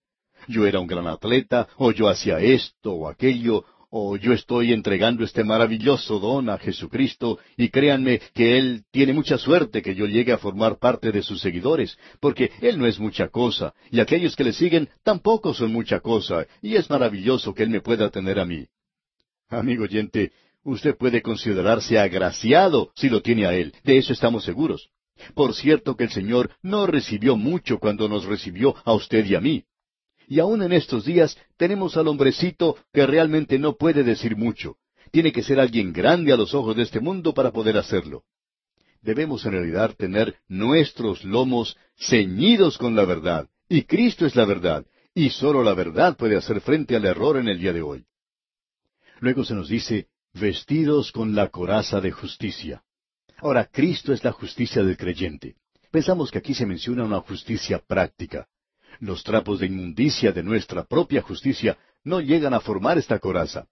Yo era un gran atleta, o yo hacía esto o aquello, o yo estoy entregando este maravilloso don a Jesucristo y créanme que Él tiene mucha suerte que yo llegue a formar parte de sus seguidores, porque Él no es mucha cosa, y aquellos que le siguen tampoco son mucha cosa, y es maravilloso que Él me pueda tener a mí. Amigo oyente, usted puede considerarse agraciado si lo tiene a Él, de eso estamos seguros. Por cierto que el Señor no recibió mucho cuando nos recibió a usted y a mí. Y aún en estos días tenemos al hombrecito que realmente no puede decir mucho. Tiene que ser alguien grande a los ojos de este mundo para poder hacerlo. Debemos en realidad tener nuestros lomos ceñidos con la verdad. Y Cristo es la verdad. Y sólo la verdad puede hacer frente al error en el día de hoy. Luego se nos dice, vestidos con la coraza de justicia. Ahora, Cristo es la justicia del creyente. Pensamos que aquí se menciona una justicia práctica. Los trapos de inmundicia de nuestra propia justicia no llegan a formar esta coraza.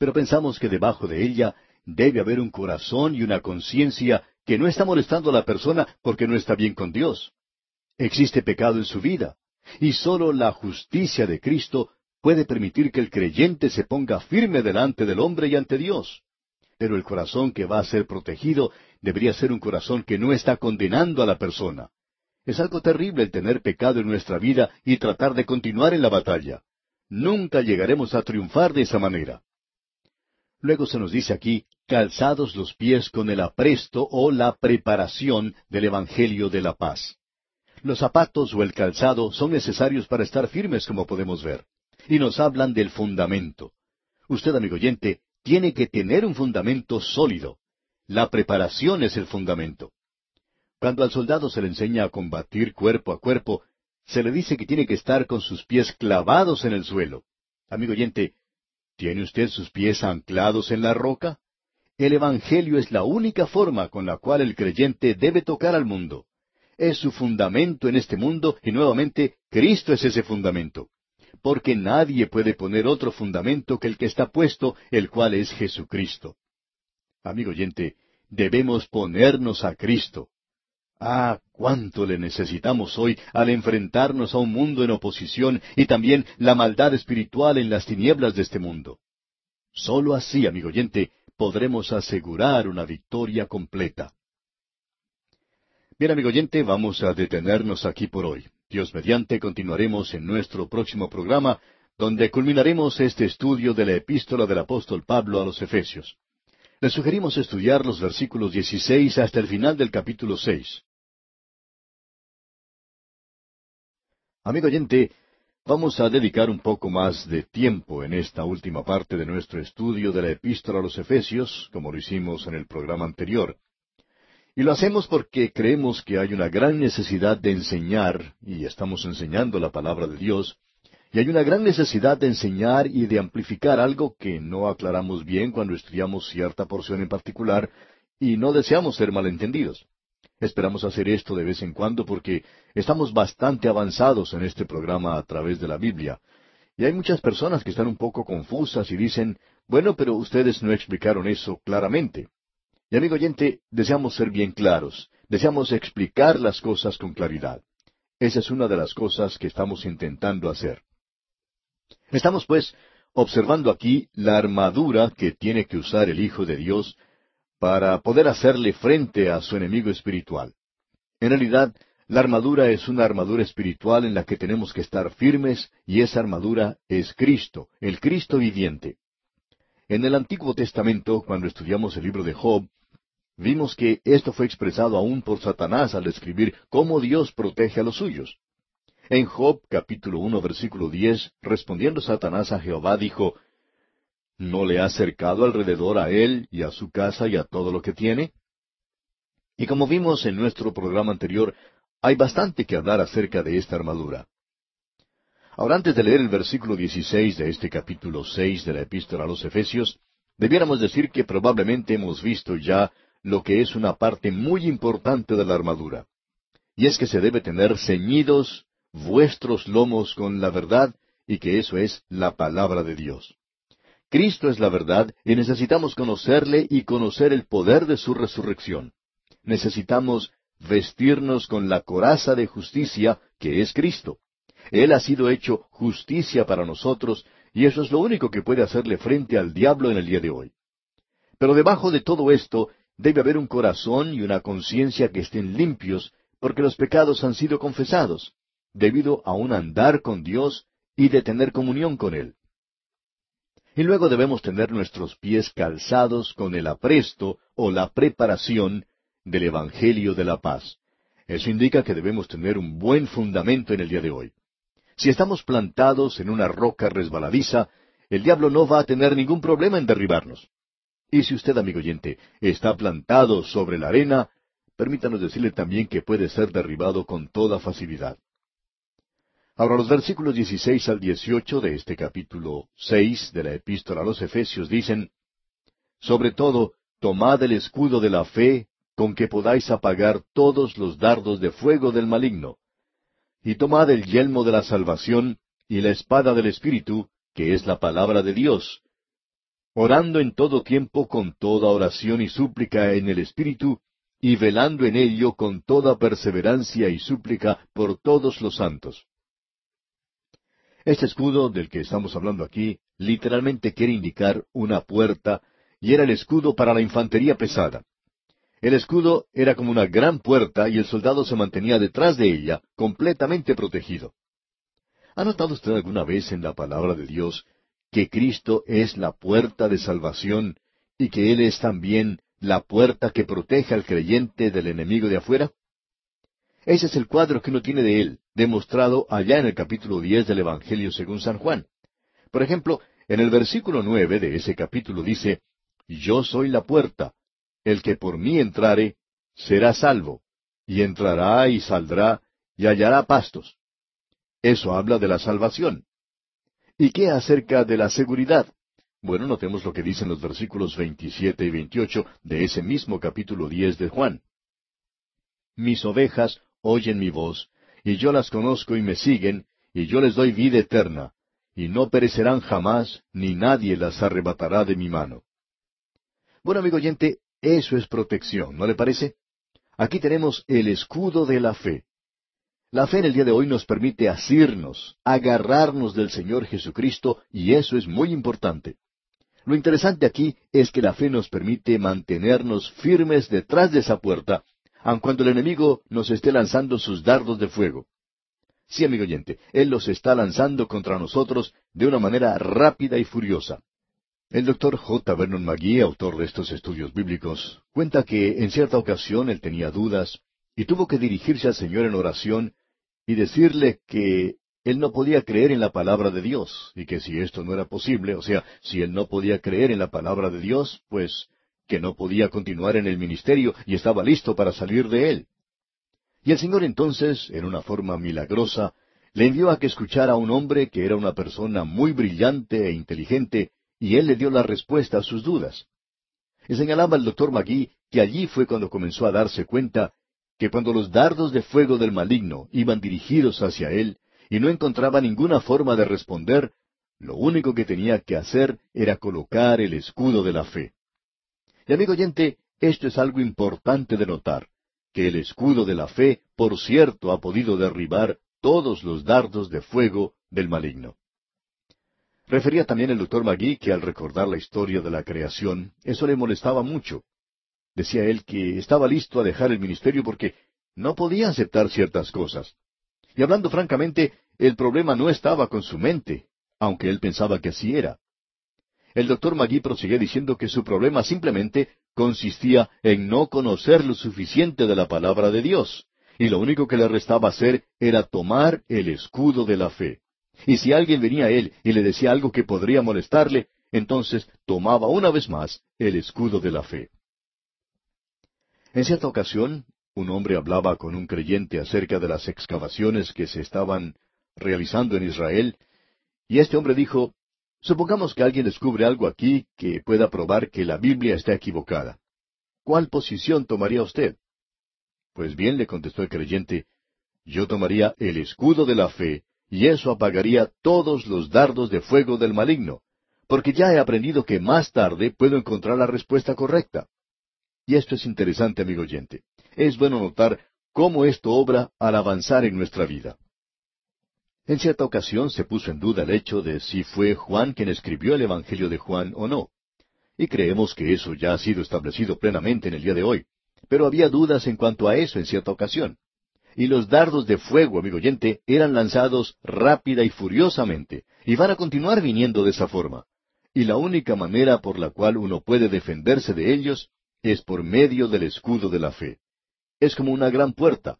Pero pensamos que debajo de ella debe haber un corazón y una conciencia que no está molestando a la persona porque no está bien con Dios. Existe pecado en su vida, y sólo la justicia de Cristo puede permitir que el creyente se ponga firme delante del hombre y ante Dios. Pero el corazón que va a ser protegido debería ser un corazón que no está condenando a la persona. Es algo terrible el tener pecado en nuestra vida y tratar de continuar en la batalla. Nunca llegaremos a triunfar de esa manera. Luego se nos dice aquí, calzados los pies con el apresto o la preparación del Evangelio de la paz. Los zapatos o el calzado son necesarios para estar firmes, como podemos ver, y nos hablan del fundamento. Usted, amigo oyente, tiene que tener un fundamento sólido. La preparación es el fundamento. Cuando al soldado se le enseña a combatir cuerpo a cuerpo, se le dice que tiene que estar con sus pies clavados en el suelo. Amigo oyente, ¿tiene usted sus pies anclados en la roca? El Evangelio es la única forma con la cual el creyente debe tocar al mundo. Es su fundamento en este mundo y nuevamente Cristo es ese fundamento. Porque nadie puede poner otro fundamento que el que está puesto, el cual es Jesucristo. Amigo oyente, debemos ponernos a Cristo. Ah, cuánto le necesitamos hoy al enfrentarnos a un mundo en oposición y también la maldad espiritual en las tinieblas de este mundo. Solo así, amigo oyente, podremos asegurar una victoria completa. Bien, amigo oyente, vamos a detenernos aquí por hoy. Dios mediante continuaremos en nuestro próximo programa, donde culminaremos este estudio de la epístola del apóstol Pablo a los Efesios. Le sugerimos estudiar los versículos 16 hasta el final del capítulo 6. Amigo oyente, vamos a dedicar un poco más de tiempo en esta última parte de nuestro estudio de la epístola a los Efesios, como lo hicimos en el programa anterior. Y lo hacemos porque creemos que hay una gran necesidad de enseñar, y estamos enseñando la palabra de Dios, y hay una gran necesidad de enseñar y de amplificar algo que no aclaramos bien cuando estudiamos cierta porción en particular, y no deseamos ser malentendidos. Esperamos hacer esto de vez en cuando porque estamos bastante avanzados en este programa a través de la Biblia. Y hay muchas personas que están un poco confusas y dicen, bueno, pero ustedes no explicaron eso claramente. Y amigo oyente, deseamos ser bien claros, deseamos explicar las cosas con claridad. Esa es una de las cosas que estamos intentando hacer. Estamos pues observando aquí la armadura que tiene que usar el Hijo de Dios para poder hacerle frente a su enemigo espiritual. En realidad, la armadura es una armadura espiritual en la que tenemos que estar firmes y esa armadura es Cristo, el Cristo viviente. En el Antiguo Testamento, cuando estudiamos el libro de Job, vimos que esto fue expresado aún por Satanás al describir cómo Dios protege a los suyos. En Job capítulo uno versículo diez, respondiendo Satanás a Jehová, dijo, ¿No le ha cercado alrededor a él y a su casa y a todo lo que tiene? Y como vimos en nuestro programa anterior, hay bastante que hablar acerca de esta armadura. Ahora, antes de leer el versículo 16 de este capítulo 6 de la epístola a los Efesios, debiéramos decir que probablemente hemos visto ya lo que es una parte muy importante de la armadura. Y es que se debe tener ceñidos vuestros lomos con la verdad y que eso es la palabra de Dios. Cristo es la verdad y necesitamos conocerle y conocer el poder de su resurrección. Necesitamos vestirnos con la coraza de justicia que es Cristo. Él ha sido hecho justicia para nosotros y eso es lo único que puede hacerle frente al diablo en el día de hoy. Pero debajo de todo esto debe haber un corazón y una conciencia que estén limpios porque los pecados han sido confesados, debido a un andar con Dios y de tener comunión con Él. Y luego debemos tener nuestros pies calzados con el apresto o la preparación del Evangelio de la paz. Eso indica que debemos tener un buen fundamento en el día de hoy. Si estamos plantados en una roca resbaladiza, el diablo no va a tener ningún problema en derribarnos. Y si usted, amigo oyente, está plantado sobre la arena, permítanos decirle también que puede ser derribado con toda facilidad. Ahora los versículos 16 al 18 de este capítulo 6 de la epístola a los Efesios dicen, Sobre todo, tomad el escudo de la fe, con que podáis apagar todos los dardos de fuego del maligno. Y tomad el yelmo de la salvación y la espada del Espíritu, que es la palabra de Dios, orando en todo tiempo con toda oración y súplica en el Espíritu, y velando en ello con toda perseverancia y súplica por todos los santos. Este escudo del que estamos hablando aquí literalmente quiere indicar una puerta y era el escudo para la infantería pesada. El escudo era como una gran puerta y el soldado se mantenía detrás de ella, completamente protegido. ¿Ha notado usted alguna vez en la palabra de Dios que Cristo es la puerta de salvación y que Él es también la puerta que protege al creyente del enemigo de afuera? Ese es el cuadro que uno tiene de él, demostrado allá en el capítulo diez del Evangelio según San Juan. Por ejemplo, en el versículo nueve de ese capítulo dice, Yo soy la puerta. el que por mí entrare, será salvo, y entrará y saldrá, y hallará pastos. Eso habla de la salvación. ¿Y qué acerca de la seguridad? Bueno, notemos lo que dicen los versículos 27 y 28 de ese mismo capítulo 10 de Juan. Mis ovejas oyen mi voz, y yo las conozco y me siguen, y yo les doy vida eterna, y no perecerán jamás, ni nadie las arrebatará de mi mano. Bueno, amigo oyente, eso es protección, ¿no le parece? Aquí tenemos el escudo de la fe. La fe en el día de hoy nos permite asirnos, agarrarnos del Señor Jesucristo, y eso es muy importante. Lo interesante aquí es que la fe nos permite mantenernos firmes detrás de esa puerta, aun cuando el enemigo nos esté lanzando sus dardos de fuego. Sí, amigo oyente, Él los está lanzando contra nosotros de una manera rápida y furiosa. El doctor J. Vernon McGee, autor de estos estudios bíblicos, cuenta que en cierta ocasión él tenía dudas y tuvo que dirigirse al Señor en oración y decirle que él no podía creer en la palabra de Dios, y que si esto no era posible, o sea, si él no podía creer en la palabra de Dios, pues que no podía continuar en el ministerio y estaba listo para salir de él. Y el Señor entonces, en una forma milagrosa, le envió a que escuchara a un hombre que era una persona muy brillante e inteligente, y él le dio la respuesta a sus dudas. Y señalaba el doctor Magui que allí fue cuando comenzó a darse cuenta que cuando los dardos de fuego del maligno iban dirigidos hacia él, y no encontraba ninguna forma de responder, lo único que tenía que hacer era colocar el escudo de la fe. Y amigo oyente, esto es algo importante de notar, que el escudo de la fe, por cierto, ha podido derribar todos los dardos de fuego del maligno. Refería también el doctor Magui que al recordar la historia de la creación, eso le molestaba mucho. Decía él que estaba listo a dejar el ministerio porque no podía aceptar ciertas cosas. Y hablando francamente, el problema no estaba con su mente, aunque él pensaba que así era. El doctor Magui prosiguió diciendo que su problema simplemente consistía en no conocer lo suficiente de la palabra de Dios, y lo único que le restaba hacer era tomar el escudo de la fe. Y si alguien venía a él y le decía algo que podría molestarle, entonces tomaba una vez más el escudo de la fe. En cierta ocasión, un hombre hablaba con un creyente acerca de las excavaciones que se estaban realizando en Israel, y este hombre dijo, Supongamos que alguien descubre algo aquí que pueda probar que la Biblia está equivocada. ¿Cuál posición tomaría usted? Pues bien, le contestó el creyente, yo tomaría el escudo de la fe, y eso apagaría todos los dardos de fuego del maligno, porque ya he aprendido que más tarde puedo encontrar la respuesta correcta. Y esto es interesante, amigo oyente. Es bueno notar cómo esto obra al avanzar en nuestra vida. En cierta ocasión se puso en duda el hecho de si fue Juan quien escribió el Evangelio de Juan o no. Y creemos que eso ya ha sido establecido plenamente en el día de hoy. Pero había dudas en cuanto a eso en cierta ocasión. Y los dardos de fuego, amigo oyente, eran lanzados rápida y furiosamente, y van a continuar viniendo de esa forma. Y la única manera por la cual uno puede defenderse de ellos es por medio del escudo de la fe. Es como una gran puerta.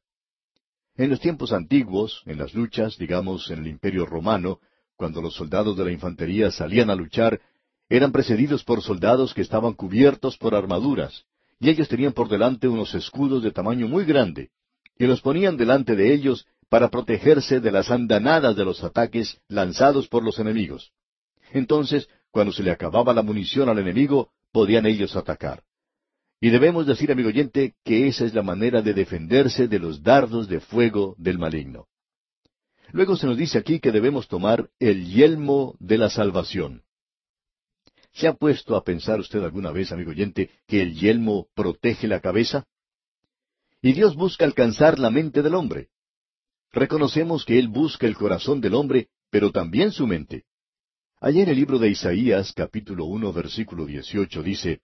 En los tiempos antiguos, en las luchas, digamos, en el Imperio romano, cuando los soldados de la infantería salían a luchar, eran precedidos por soldados que estaban cubiertos por armaduras, y ellos tenían por delante unos escudos de tamaño muy grande, y los ponían delante de ellos para protegerse de las andanadas de los ataques lanzados por los enemigos. Entonces, cuando se le acababa la munición al enemigo, podían ellos atacar. Y debemos decir, amigo oyente, que esa es la manera de defenderse de los dardos de fuego del maligno. Luego se nos dice aquí que debemos tomar el yelmo de la salvación. ¿Se ha puesto a pensar usted alguna vez, amigo oyente, que el yelmo protege la cabeza? Y Dios busca alcanzar la mente del hombre. Reconocemos que Él busca el corazón del hombre, pero también su mente. Allá en el libro de Isaías, capítulo uno, versículo dieciocho, dice,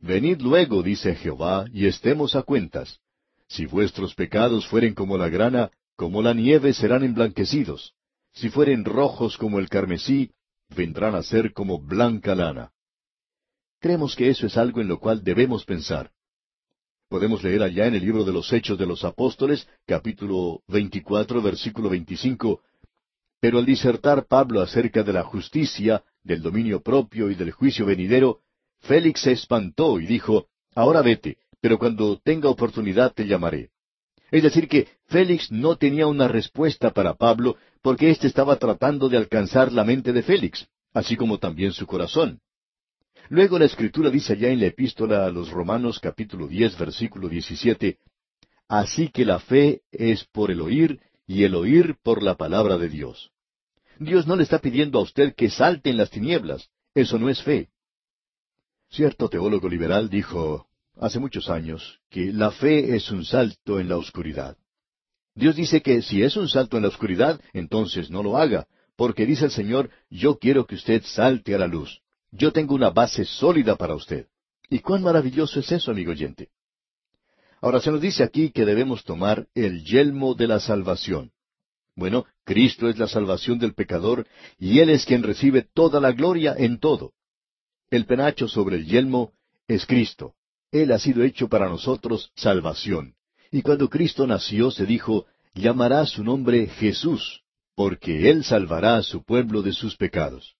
Venid luego, dice Jehová, y estemos a cuentas. Si vuestros pecados fueren como la grana, como la nieve serán emblanquecidos. Si fueren rojos como el carmesí, vendrán a ser como blanca lana. Creemos que eso es algo en lo cual debemos pensar. Podemos leer allá en el libro de los Hechos de los Apóstoles, capítulo 24, versículo 25, pero al disertar Pablo acerca de la justicia, del dominio propio y del juicio venidero, Félix se espantó y dijo, ahora vete, pero cuando tenga oportunidad te llamaré. Es decir, que Félix no tenía una respuesta para Pablo porque éste estaba tratando de alcanzar la mente de Félix, así como también su corazón. Luego la Escritura dice allá en la epístola a los Romanos capítulo diez versículo diecisiete, Así que la fe es por el oír y el oír por la palabra de Dios. Dios no le está pidiendo a usted que salte en las tinieblas. Eso no es fe. Cierto teólogo liberal dijo hace muchos años que la fe es un salto en la oscuridad. Dios dice que si es un salto en la oscuridad, entonces no lo haga, porque dice el Señor, yo quiero que usted salte a la luz. Yo tengo una base sólida para usted. ¿Y cuán maravilloso es eso, amigo oyente? Ahora se nos dice aquí que debemos tomar el yelmo de la salvación. Bueno, Cristo es la salvación del pecador y Él es quien recibe toda la gloria en todo. El penacho sobre el yelmo es Cristo. Él ha sido hecho para nosotros salvación. Y cuando Cristo nació se dijo, llamará su nombre Jesús, porque Él salvará a su pueblo de sus pecados.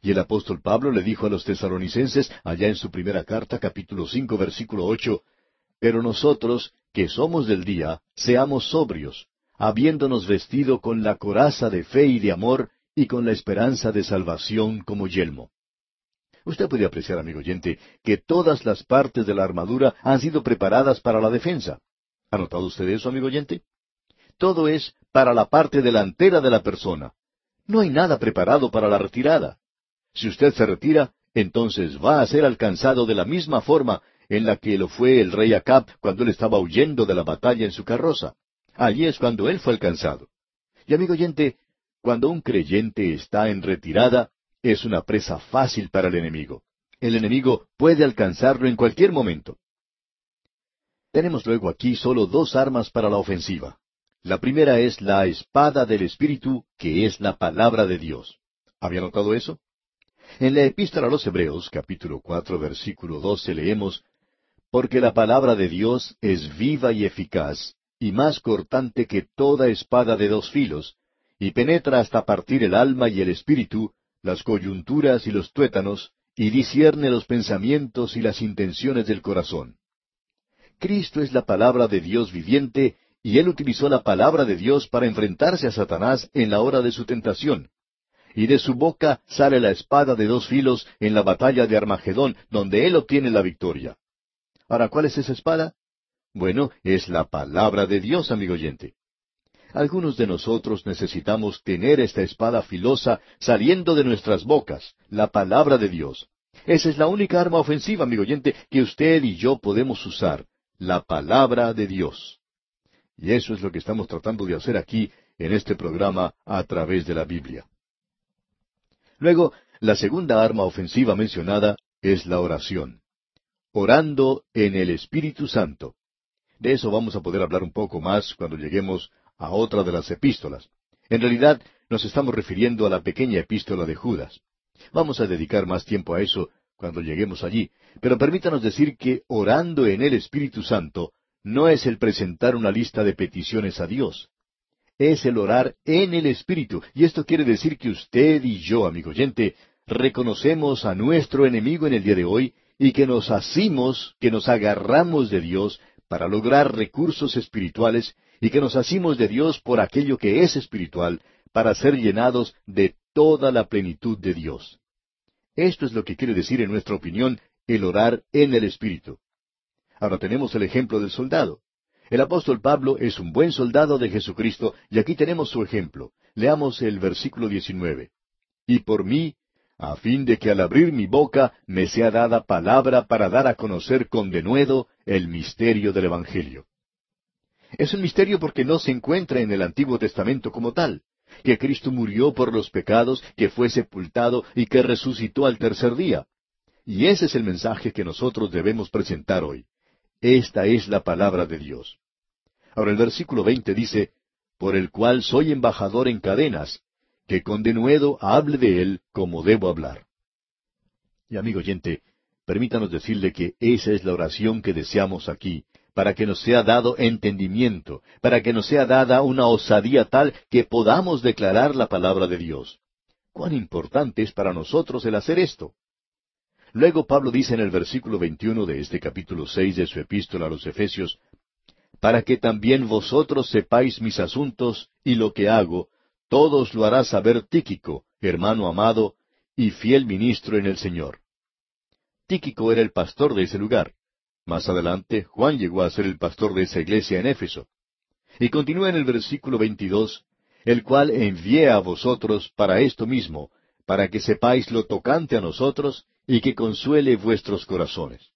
Y el apóstol Pablo le dijo a los tesaronicenses, allá en su primera carta, capítulo cinco, versículo ocho, Pero nosotros, que somos del día, seamos sobrios, habiéndonos vestido con la coraza de fe y de amor, y con la esperanza de salvación como yelmo. Usted puede apreciar, amigo oyente, que todas las partes de la armadura han sido preparadas para la defensa. ¿Ha notado usted eso, amigo oyente? Todo es para la parte delantera de la persona. No hay nada preparado para la retirada. Si usted se retira, entonces va a ser alcanzado de la misma forma en la que lo fue el rey Acab cuando él estaba huyendo de la batalla en su carroza. Allí es cuando él fue alcanzado. Y amigo oyente, cuando un creyente está en retirada, es una presa fácil para el enemigo. El enemigo puede alcanzarlo en cualquier momento. Tenemos luego aquí solo dos armas para la ofensiva. La primera es la espada del Espíritu, que es la palabra de Dios. ¿Había notado eso? En la epístola a los Hebreos, capítulo cuatro, versículo doce, leemos Porque la palabra de Dios es viva y eficaz, y más cortante que toda espada de dos filos, y penetra hasta partir el alma y el espíritu, las coyunturas y los tuétanos, y discierne los pensamientos y las intenciones del corazón. Cristo es la palabra de Dios viviente, y él utilizó la palabra de Dios para enfrentarse a Satanás en la hora de su tentación. Y de su boca sale la espada de dos filos en la batalla de Armagedón, donde él obtiene la victoria. Ahora, ¿cuál es esa espada? Bueno, es la palabra de Dios, amigo oyente. Algunos de nosotros necesitamos tener esta espada filosa saliendo de nuestras bocas, la palabra de Dios. Esa es la única arma ofensiva, amigo oyente, que usted y yo podemos usar, la palabra de Dios. Y eso es lo que estamos tratando de hacer aquí en este programa a través de la Biblia. Luego, la segunda arma ofensiva mencionada es la oración. Orando en el Espíritu Santo. De eso vamos a poder hablar un poco más cuando lleguemos a otra de las epístolas. En realidad, nos estamos refiriendo a la pequeña epístola de Judas. Vamos a dedicar más tiempo a eso cuando lleguemos allí, pero permítanos decir que orando en el Espíritu Santo no es el presentar una lista de peticiones a Dios. Es el orar en el Espíritu, y esto quiere decir que usted y yo, amigo oyente, reconocemos a nuestro enemigo en el día de hoy y que nos asimos, que nos agarramos de Dios para lograr recursos espirituales y que nos asimos de Dios por aquello que es espiritual, para ser llenados de toda la plenitud de Dios. Esto es lo que quiere decir, en nuestra opinión, el orar en el Espíritu. Ahora tenemos el ejemplo del soldado. El apóstol Pablo es un buen soldado de Jesucristo, y aquí tenemos su ejemplo. Leamos el versículo 19. Y por mí, a fin de que al abrir mi boca me sea dada palabra para dar a conocer con denuedo el misterio del Evangelio. Es un misterio porque no se encuentra en el Antiguo Testamento como tal, que Cristo murió por los pecados, que fue sepultado y que resucitó al tercer día. Y ese es el mensaje que nosotros debemos presentar hoy. Esta es la palabra de Dios. Ahora el versículo veinte dice, por el cual soy embajador en cadenas, que con denuedo hable de él como debo hablar. Y amigo oyente, permítanos decirle que esa es la oración que deseamos aquí, para que nos sea dado entendimiento, para que nos sea dada una osadía tal que podamos declarar la palabra de Dios. Cuán importante es para nosotros el hacer esto. Luego Pablo dice en el versículo 21 de este capítulo 6 de su epístola a los Efesios, para que también vosotros sepáis mis asuntos y lo que hago, todos lo hará saber Tíquico, hermano amado y fiel ministro en el Señor. Tíquico era el pastor de ese lugar. Más adelante, Juan llegó a ser el pastor de esa iglesia en Éfeso. Y continúa en el versículo 22, el cual envié a vosotros para esto mismo, para que sepáis lo tocante a nosotros y que consuele vuestros corazones.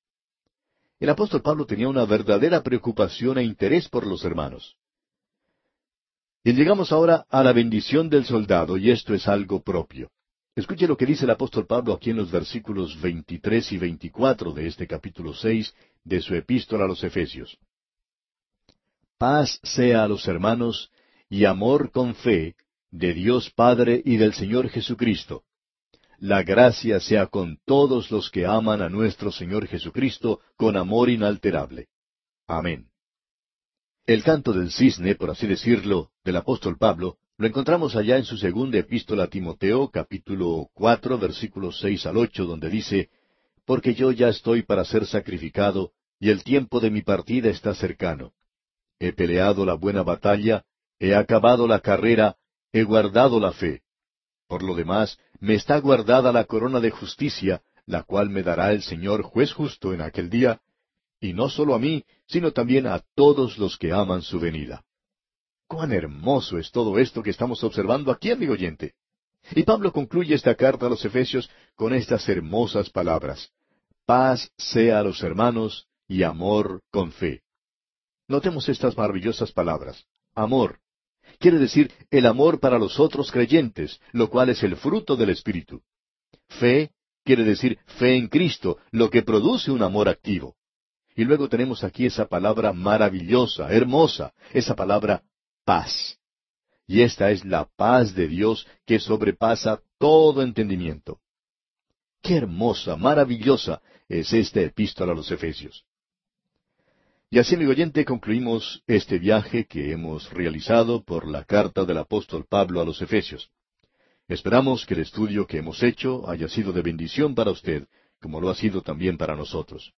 El apóstol Pablo tenía una verdadera preocupación e interés por los hermanos. Y llegamos ahora a la bendición del soldado, y esto es algo propio. Escuche lo que dice el apóstol Pablo aquí en los versículos 23 y 24 de este capítulo 6 de su epístola a los Efesios. Paz sea a los hermanos y amor con fe de Dios Padre y del Señor Jesucristo. La gracia sea con todos los que aman a nuestro Señor Jesucristo con amor inalterable. Amén. El canto del cisne, por así decirlo, del apóstol Pablo, lo encontramos allá en su segunda epístola a Timoteo, capítulo cuatro, versículos seis al ocho, donde dice, Porque yo ya estoy para ser sacrificado, y el tiempo de mi partida está cercano. He peleado la buena batalla, he acabado la carrera, he guardado la fe. Por lo demás, me está guardada la corona de justicia, la cual me dará el Señor juez justo en aquel día, y no solo a mí, sino también a todos los que aman su venida. Cuán hermoso es todo esto que estamos observando aquí, amigo oyente. Y Pablo concluye esta carta a los Efesios con estas hermosas palabras. Paz sea a los hermanos y amor con fe. Notemos estas maravillosas palabras. Amor quiere decir el amor para los otros creyentes, lo cual es el fruto del Espíritu. Fe quiere decir fe en Cristo, lo que produce un amor activo. Y luego tenemos aquí esa palabra maravillosa, hermosa, esa palabra paz. Y esta es la paz de Dios que sobrepasa todo entendimiento. Qué hermosa, maravillosa es esta epístola a los Efesios. Y así, amigo oyente, concluimos este viaje que hemos realizado por la carta del apóstol Pablo a los Efesios. Esperamos que el estudio que hemos hecho haya sido de bendición para usted, como lo ha sido también para nosotros.